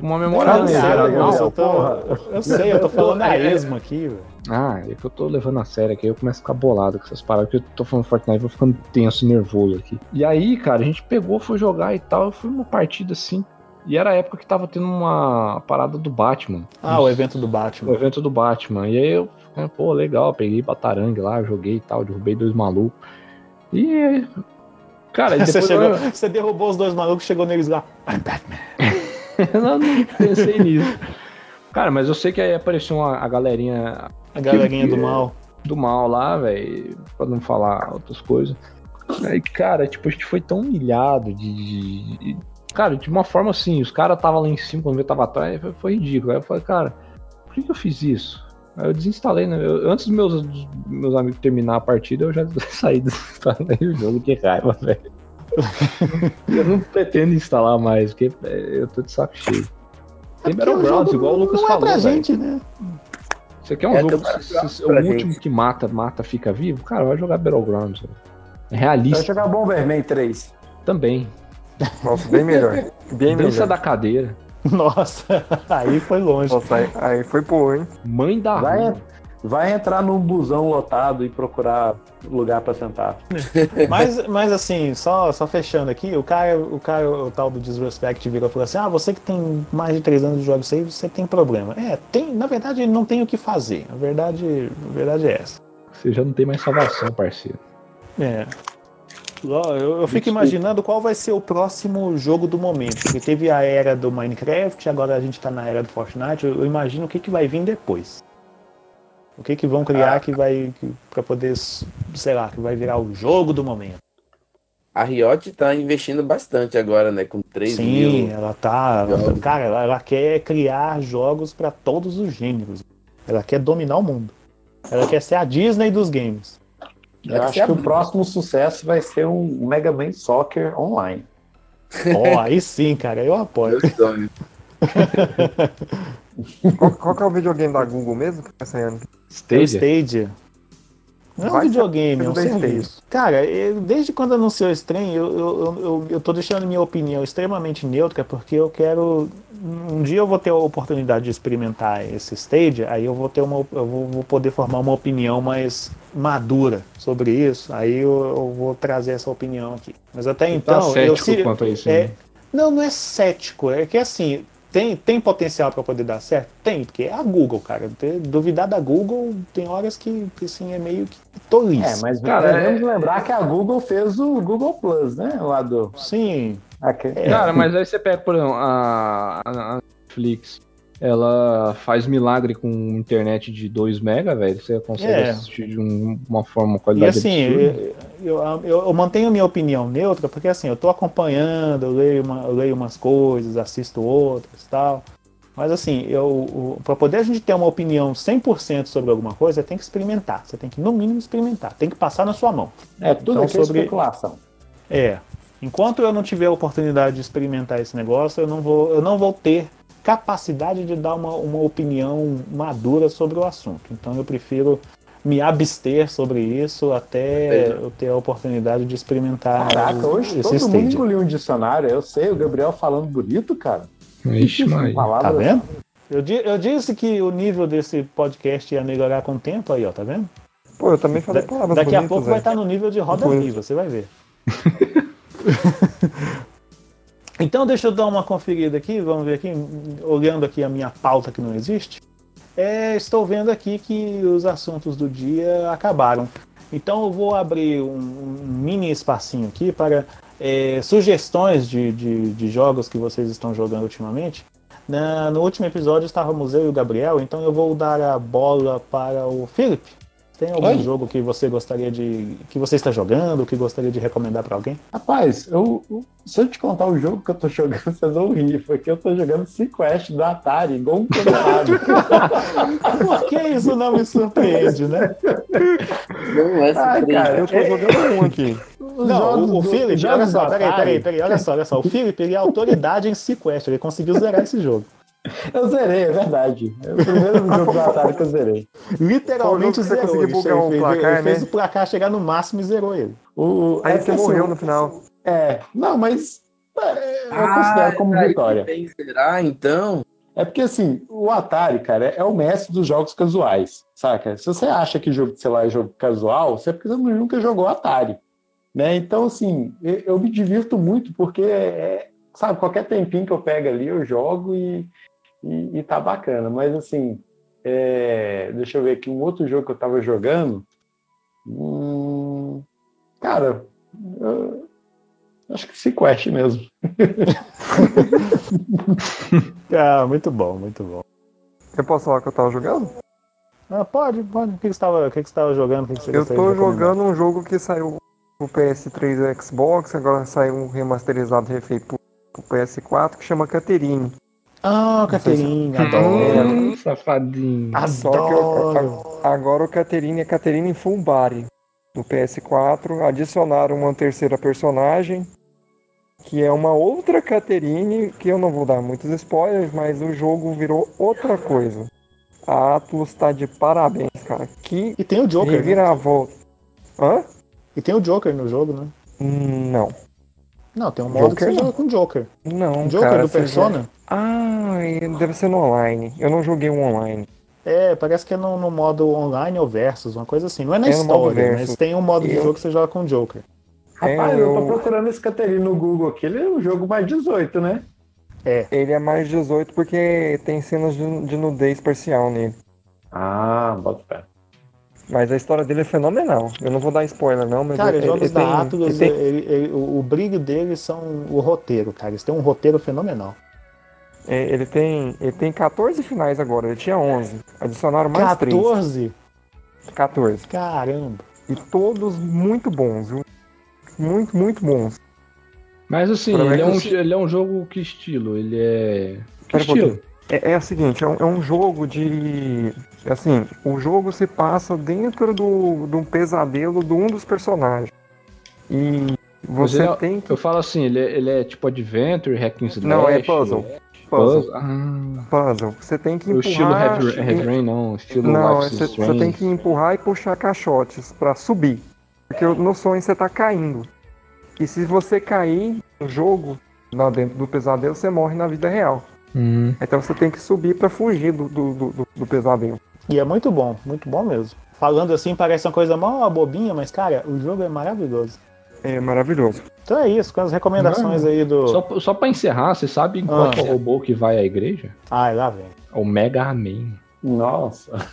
uma memória eu RAM, sei, é gerado eu, tô, eu sei, eu tô falando a esmo aqui, velho. Ah, é que eu tô levando a sério aqui, eu começo a ficar bolado com essas paradas, porque eu tô falando Fortnite, vou ficando tenso e nervoso aqui. E aí, cara, a gente pegou, foi jogar e tal, eu fui numa partida assim, e era a época que tava tendo uma parada do Batman. Ah, o evento do O Batman. evento do Batman. E aí eu, pô, legal, peguei batarangue lá, joguei e tal, derrubei dois malucos. E aí, cara, e Você, chegou, eu, você derrubou os dois malucos, chegou neles lá. I'm Batman. eu não pensei nisso. Cara, mas eu sei que aí apareceu uma, a galerinha A galerinha do que- mal. do mal lá, velho, pra não falar outras coisas. Aí, cara, tipo, a gente foi tão humilhado de. de- de- cara, de uma forma assim, os caras estavam lá em cima, quando eu tava atrás, foi, foi ridículo. Aí eu falei, cara, por que, que eu fiz isso? Aí eu desinstalei, né? Eu- antes dos meus, dos meus amigos terminar a partida, eu já saí, desinstalei o jogo, que raiva, velho. eu não pretendo instalar mais, porque é, eu tô de saco cheio. Tem É o Battlegrounds, igual o Lucas não falou, é pra velho. gente, né? Você quer um É, jogo tem que se- se- pra o último gente. que mata, mata, fica vivo? Cara, vai jogar Battlegrounds. velho. É Vai realista jogar Bomberman 3. também. Nossa, bem melhor. Bem Dança melhor. da cadeira. Nossa, aí foi longe. Nossa, aí, aí foi boa, hein? Mãe da Vai, rua. vai entrar num busão lotado e procurar lugar pra sentar. Mas, mas assim, só, só fechando aqui, o cara, o cara, o tal do Disrespect virou e falou assim: Ah, você que tem mais de 3 anos de jogos aí, você tem problema. É, tem, na verdade não tem o que fazer. A verdade, a verdade é essa. Você já não tem mais salvação, parceiro. É. Eu, eu fico imaginando qual vai ser o próximo jogo do momento. Porque teve a era do Minecraft, agora a gente tá na era do Fortnite. Eu, eu imagino o que, que vai vir depois. O que, que vão criar que vai. Pra poder, sei lá, que vai virar o jogo do momento. A Riot tá investindo bastante agora, né? Com 3 Sim, mil. ela tá. ela- cara, ela, ela quer criar jogos pra todos os gêneros. Ela quer dominar o mundo. Ela quer ser a Disney dos games. Eu acho que o próximo sucesso vai ser um Mega Man Soccer online. Ó, aí sim, cara, eu apoio. Qual, qual que é o videogame da Google mesmo que tá saindo? É o Stadia? Stadia. Não é um videogame, é um serviço. Cara, eu- desde quando anunciou esse trem, eu, eu, eu, eu, eu tô deixando minha opinião extremamente neutra, porque eu quero. Um dia eu vou ter a oportunidade de experimentar esse Stadia, aí eu vou ter uma. Eu vou, vou poder formar uma opinião mais madura sobre isso. Aí eu, eu vou trazer essa opinião aqui. Mas até Tá então. eu, cético se- quanto a isso, é, né? não, não é cético. É que assim, tem, tem potencial para poder dar certo? Tem, porque é a Google, cara. Duvidar da Google tem horas que, que, assim, é meio que tolice. É, mas Cara, devemos lembrar que a Google fez o Google Plus, né? Lá do. Sim. aquele- Cara, mas aí você pega, por exemplo, a- a Netflix. Ela faz milagre com internet de 2 mega, velho. Você consegue É. assistir de um- uma forma, uma E qualidade assim, absurda. eu, eu, eu- mantenho minha opinião neutra, porque assim, eu tô acompanhando, eu leio, uma, eu leio umas coisas, assisto outras e tal. Mas assim, eu, para poder a gente ter uma opinião 100% sobre alguma coisa, tem que experimentar. Você tem que, no mínimo, experimentar. Tem que passar na sua mão. É, tudo Então, é sobre- especulação. É. Enquanto eu não tiver a oportunidade de experimentar esse negócio, eu não vou, eu não vou ter capacidade de dar uma, uma opinião madura sobre o assunto. Então eu prefiro me abster sobre isso até eu ter a oportunidade de experimentar Caraca, hoje esse todo mundo Stadia. engoliu um dicionário. Eu sei, o Gabriel falando bonito, cara. Ixi, mas... Tá vendo? Eu, di- eu disse que o nível desse podcast ia melhorar com o tempo aí, ó, tá vendo? Pô, eu também falei palavras Daqui a pouco vai velho. estar no nível de roda viva, você vai ver. então deixa eu dar uma conferida aqui, vamos ver aqui, olhando aqui a minha pauta que não existe. É, estou vendo aqui que os assuntos do dia acabaram. Então eu vou abrir um, um mini espacinho aqui para é, sugestões de, de, de jogos que vocês estão jogando ultimamente. Na- no último episódio estávamos eu e o Gabriel, então eu vou dar a bola para o Felipe. Tem algum Oi. jogo que você gostaria de. que você está jogando, que gostaria de recomendar para alguém? Rapaz, eu, eu- se eu te contar o jogo que eu tô jogando, vocês vão rir, porque eu tô jogando Sequest do Atari, igual um condenado. Por que isso não me surpreende, né? Não é cara, Eu tô jogando um aqui. Os Não, jogos o, o jogos olha só, peraí, peraí, peraí, olha só, olha só. O Felipe ele é autoridade em Sequest, ele conseguiu zerar esse jogo. Eu zerei, é verdade. É o primeiro jogo do Atari que eu zerei. Literalmente você zerou. conseguiu Ele, bugar fez, o ele placar, fez né? o placar chegar no máximo e zerou ele. O, Aí é você que, assim, morreu no final. É, não, mas é, eu Ah, considero como vitória. será, então? É porque assim, o Atari, cara, é o mestre dos jogos casuais, saca? Se você acha que jogo de celular é jogo casual, você é porque você nunca jogou Atari. Né? Então, assim, eu, eu me divirto muito porque, é, sabe, qualquer tempinho que eu pego ali, eu jogo e, e, e tá bacana. Mas, assim, é, deixa eu ver aqui, um outro jogo que eu tava jogando. hum, cara, eu- acho que Sequest mesmo. Ah, muito bom, muito bom. Eu posso falar que eu tava jogando? Ah, pode, pode. O que, que você estava que que você estava jogando? O que, que você Eu tô jogando um jogo que saiu pro PS3 e Xbox, agora saiu um remasterizado refeito pro, pro PS4 que chama Caterine. Ah, Caterine, adoro. Hum, safadinho. Só que Adoro. eu- a- agora o Caterine é Caterine Body. No PS4 adicionaram uma terceira personagem que é uma outra Caterine, que eu não vou dar muitos spoilers, mas o jogo virou outra coisa. A Atlus tá de parabéns, cara. Que E tem o Joker. Né? reviravolta. Hã? E tem o Joker no jogo, né? Não. Não, tem um modo Joker que você não. joga com Joker. Não, Joker cara, do Persona? joga- Ah, é, deve ser no online. Eu não joguei o online. É, parece que é no, no modo online ou versus, uma coisa assim. Não é na É história, mas tem um modo de Eu- jogo que você joga com o Joker. Rapaz, É, eu tô eu- procurando esse Caterine no Google aqui. Ele é um jogo mais 18, né? Ele é mais 18 porque tem cenas de, de nudez parcial nele. Ah, bota pé. Mas a história dele é fenomenal. Eu não vou dar spoiler, não, mas Cara, ele, jogos ele da ele tem- ele- ele- o, o brilho deles são o roteiro, cara. Eles têm um roteiro fenomenal. É, ele tem, ele tem 14 finais agora, ele tinha 11. Adicionaram mais 3. 14? 14. Caramba. E todos muito bons, viu? Muito, muito bons. Mas assim, ele é, um, menos- ele é um jogo que estilo? Ele é. Que Pera estilo? É, é o seguinte, é um, é um jogo de. Assim, o jogo se passa dentro do, de um pesadelo de um dos personagens. E você ele é- tem que. Eu falo assim, ele é, ele é tipo adventure, hack and slash. Não, é puzzle. Puzzle. Puzzle. Ah, Puzzle. Você tem que o empurrar. estilo Heavy, heavy Rain, não. Estilo Não, você, você Strange. tem que empurrar e puxar caixotes pra subir. Porque no sonho você tá caindo. E se você cair no jogo, lá dentro do pesadelo, você morre na vida real. Hum. Então você tem que subir pra fugir do, do, do, do pesadelo. E é muito bom, muito bom mesmo. Falando assim, parece uma coisa mó bobinha, mas, cara, o jogo é maravilhoso. É maravilhoso. Então é isso, com as recomendações Não, aí do. Só, só pra encerrar, você sabe qual Ah. que é o robô que vai à igreja? Ai, lá vem. É o Mega Man. Nossa.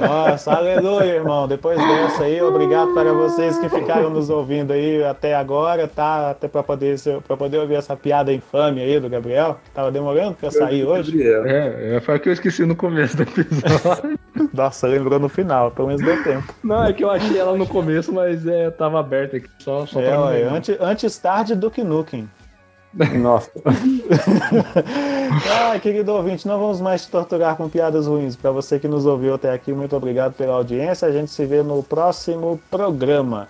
Nossa, aleluia, irmão. Depois dessa aí, obrigado para vocês que ficaram nos ouvindo aí até agora, tá? Até para poder, pra poder ouvir essa piada infame aí do Gabriel. Tava demorando pra sair hoje. É, foi que eu esqueci no começo do episódio. Nossa, lembrou no final, pelo menos deu tempo. não, é que eu achei ela no começo, mas é, tava aberta aqui, só, só É, não antes, antes tarde do que Nukem. Nossa. Ah, querido ouvinte, não vamos mais te torturar com piadas ruins. Para você que nos ouviu até aqui, muito obrigado pela audiência. A gente se vê no próximo programa.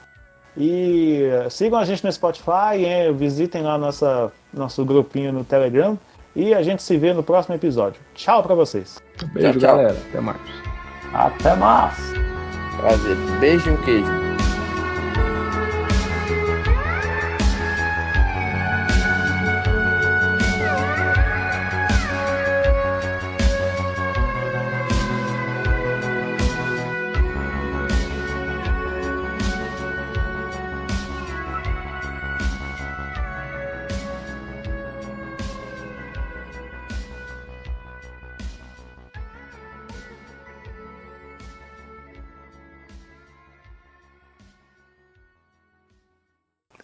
E sigam a gente no Spotify, hein? visitem lá nossa, nosso grupinho no Telegram. E a gente se vê no próximo episódio. Tchau para vocês. Beijo, Tchau, tchau. galera. Até mais. Até mais. Prazer. Beijo e um queijo.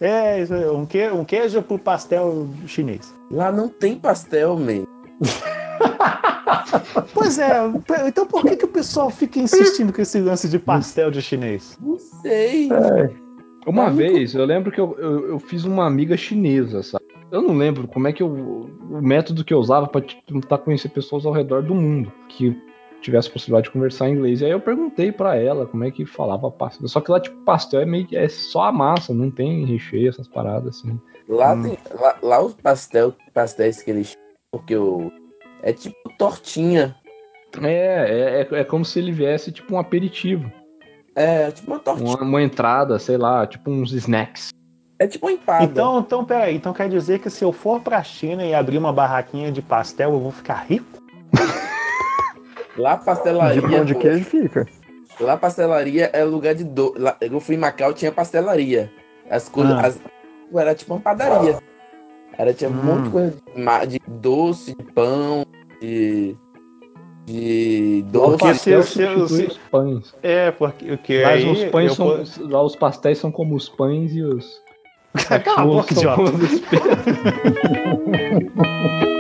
É, um, que, um queijo pro pastel chinês. Lá não tem pastel, man. Pois é, então por que, que o pessoal fica insistindo com esse lance de pastel de chinês? Não sei. Uma Tá muito- vez, eu lembro que eu, eu, eu fiz uma amiga chinesa, sabe? Eu não lembro como é que eu. O método que eu usava pra tentar conhecer pessoas ao redor do mundo que tivesse possibilidade de conversar em inglês. E aí eu perguntei pra ela como é que falava pastel. Só que lá, tipo, pastel é meio que é só a massa, não tem recheio, essas paradas assim. Lá, Hum. tem, lá, lá os pastel, pastéis que eles porque o. É tipo tortinha. É, é, é, é como se ele viesse tipo um aperitivo. É, tipo uma tortinha. Uma, uma entrada, sei lá, tipo uns snacks. É tipo uma empada. Então, então, peraí, então quer dizer que se eu for pra China e abrir uma barraquinha de pastel, eu vou ficar rico? Lá pastelaria. De pão de pô, queijo fica. Lá pastelaria é lugar de do. Lá, eu fui em Macau, tinha pastelaria. As coisas. Ah. as- era tipo uma padaria. Era, tinha um Hum. monte de coisa de, de doce, de pão, de. De doce. Opa, se eu- se eu- se- os pães. É, porque o que Mas aí, os pães são. vou- Lá os pastéis são como os pães e os. Cala a boca, idiota.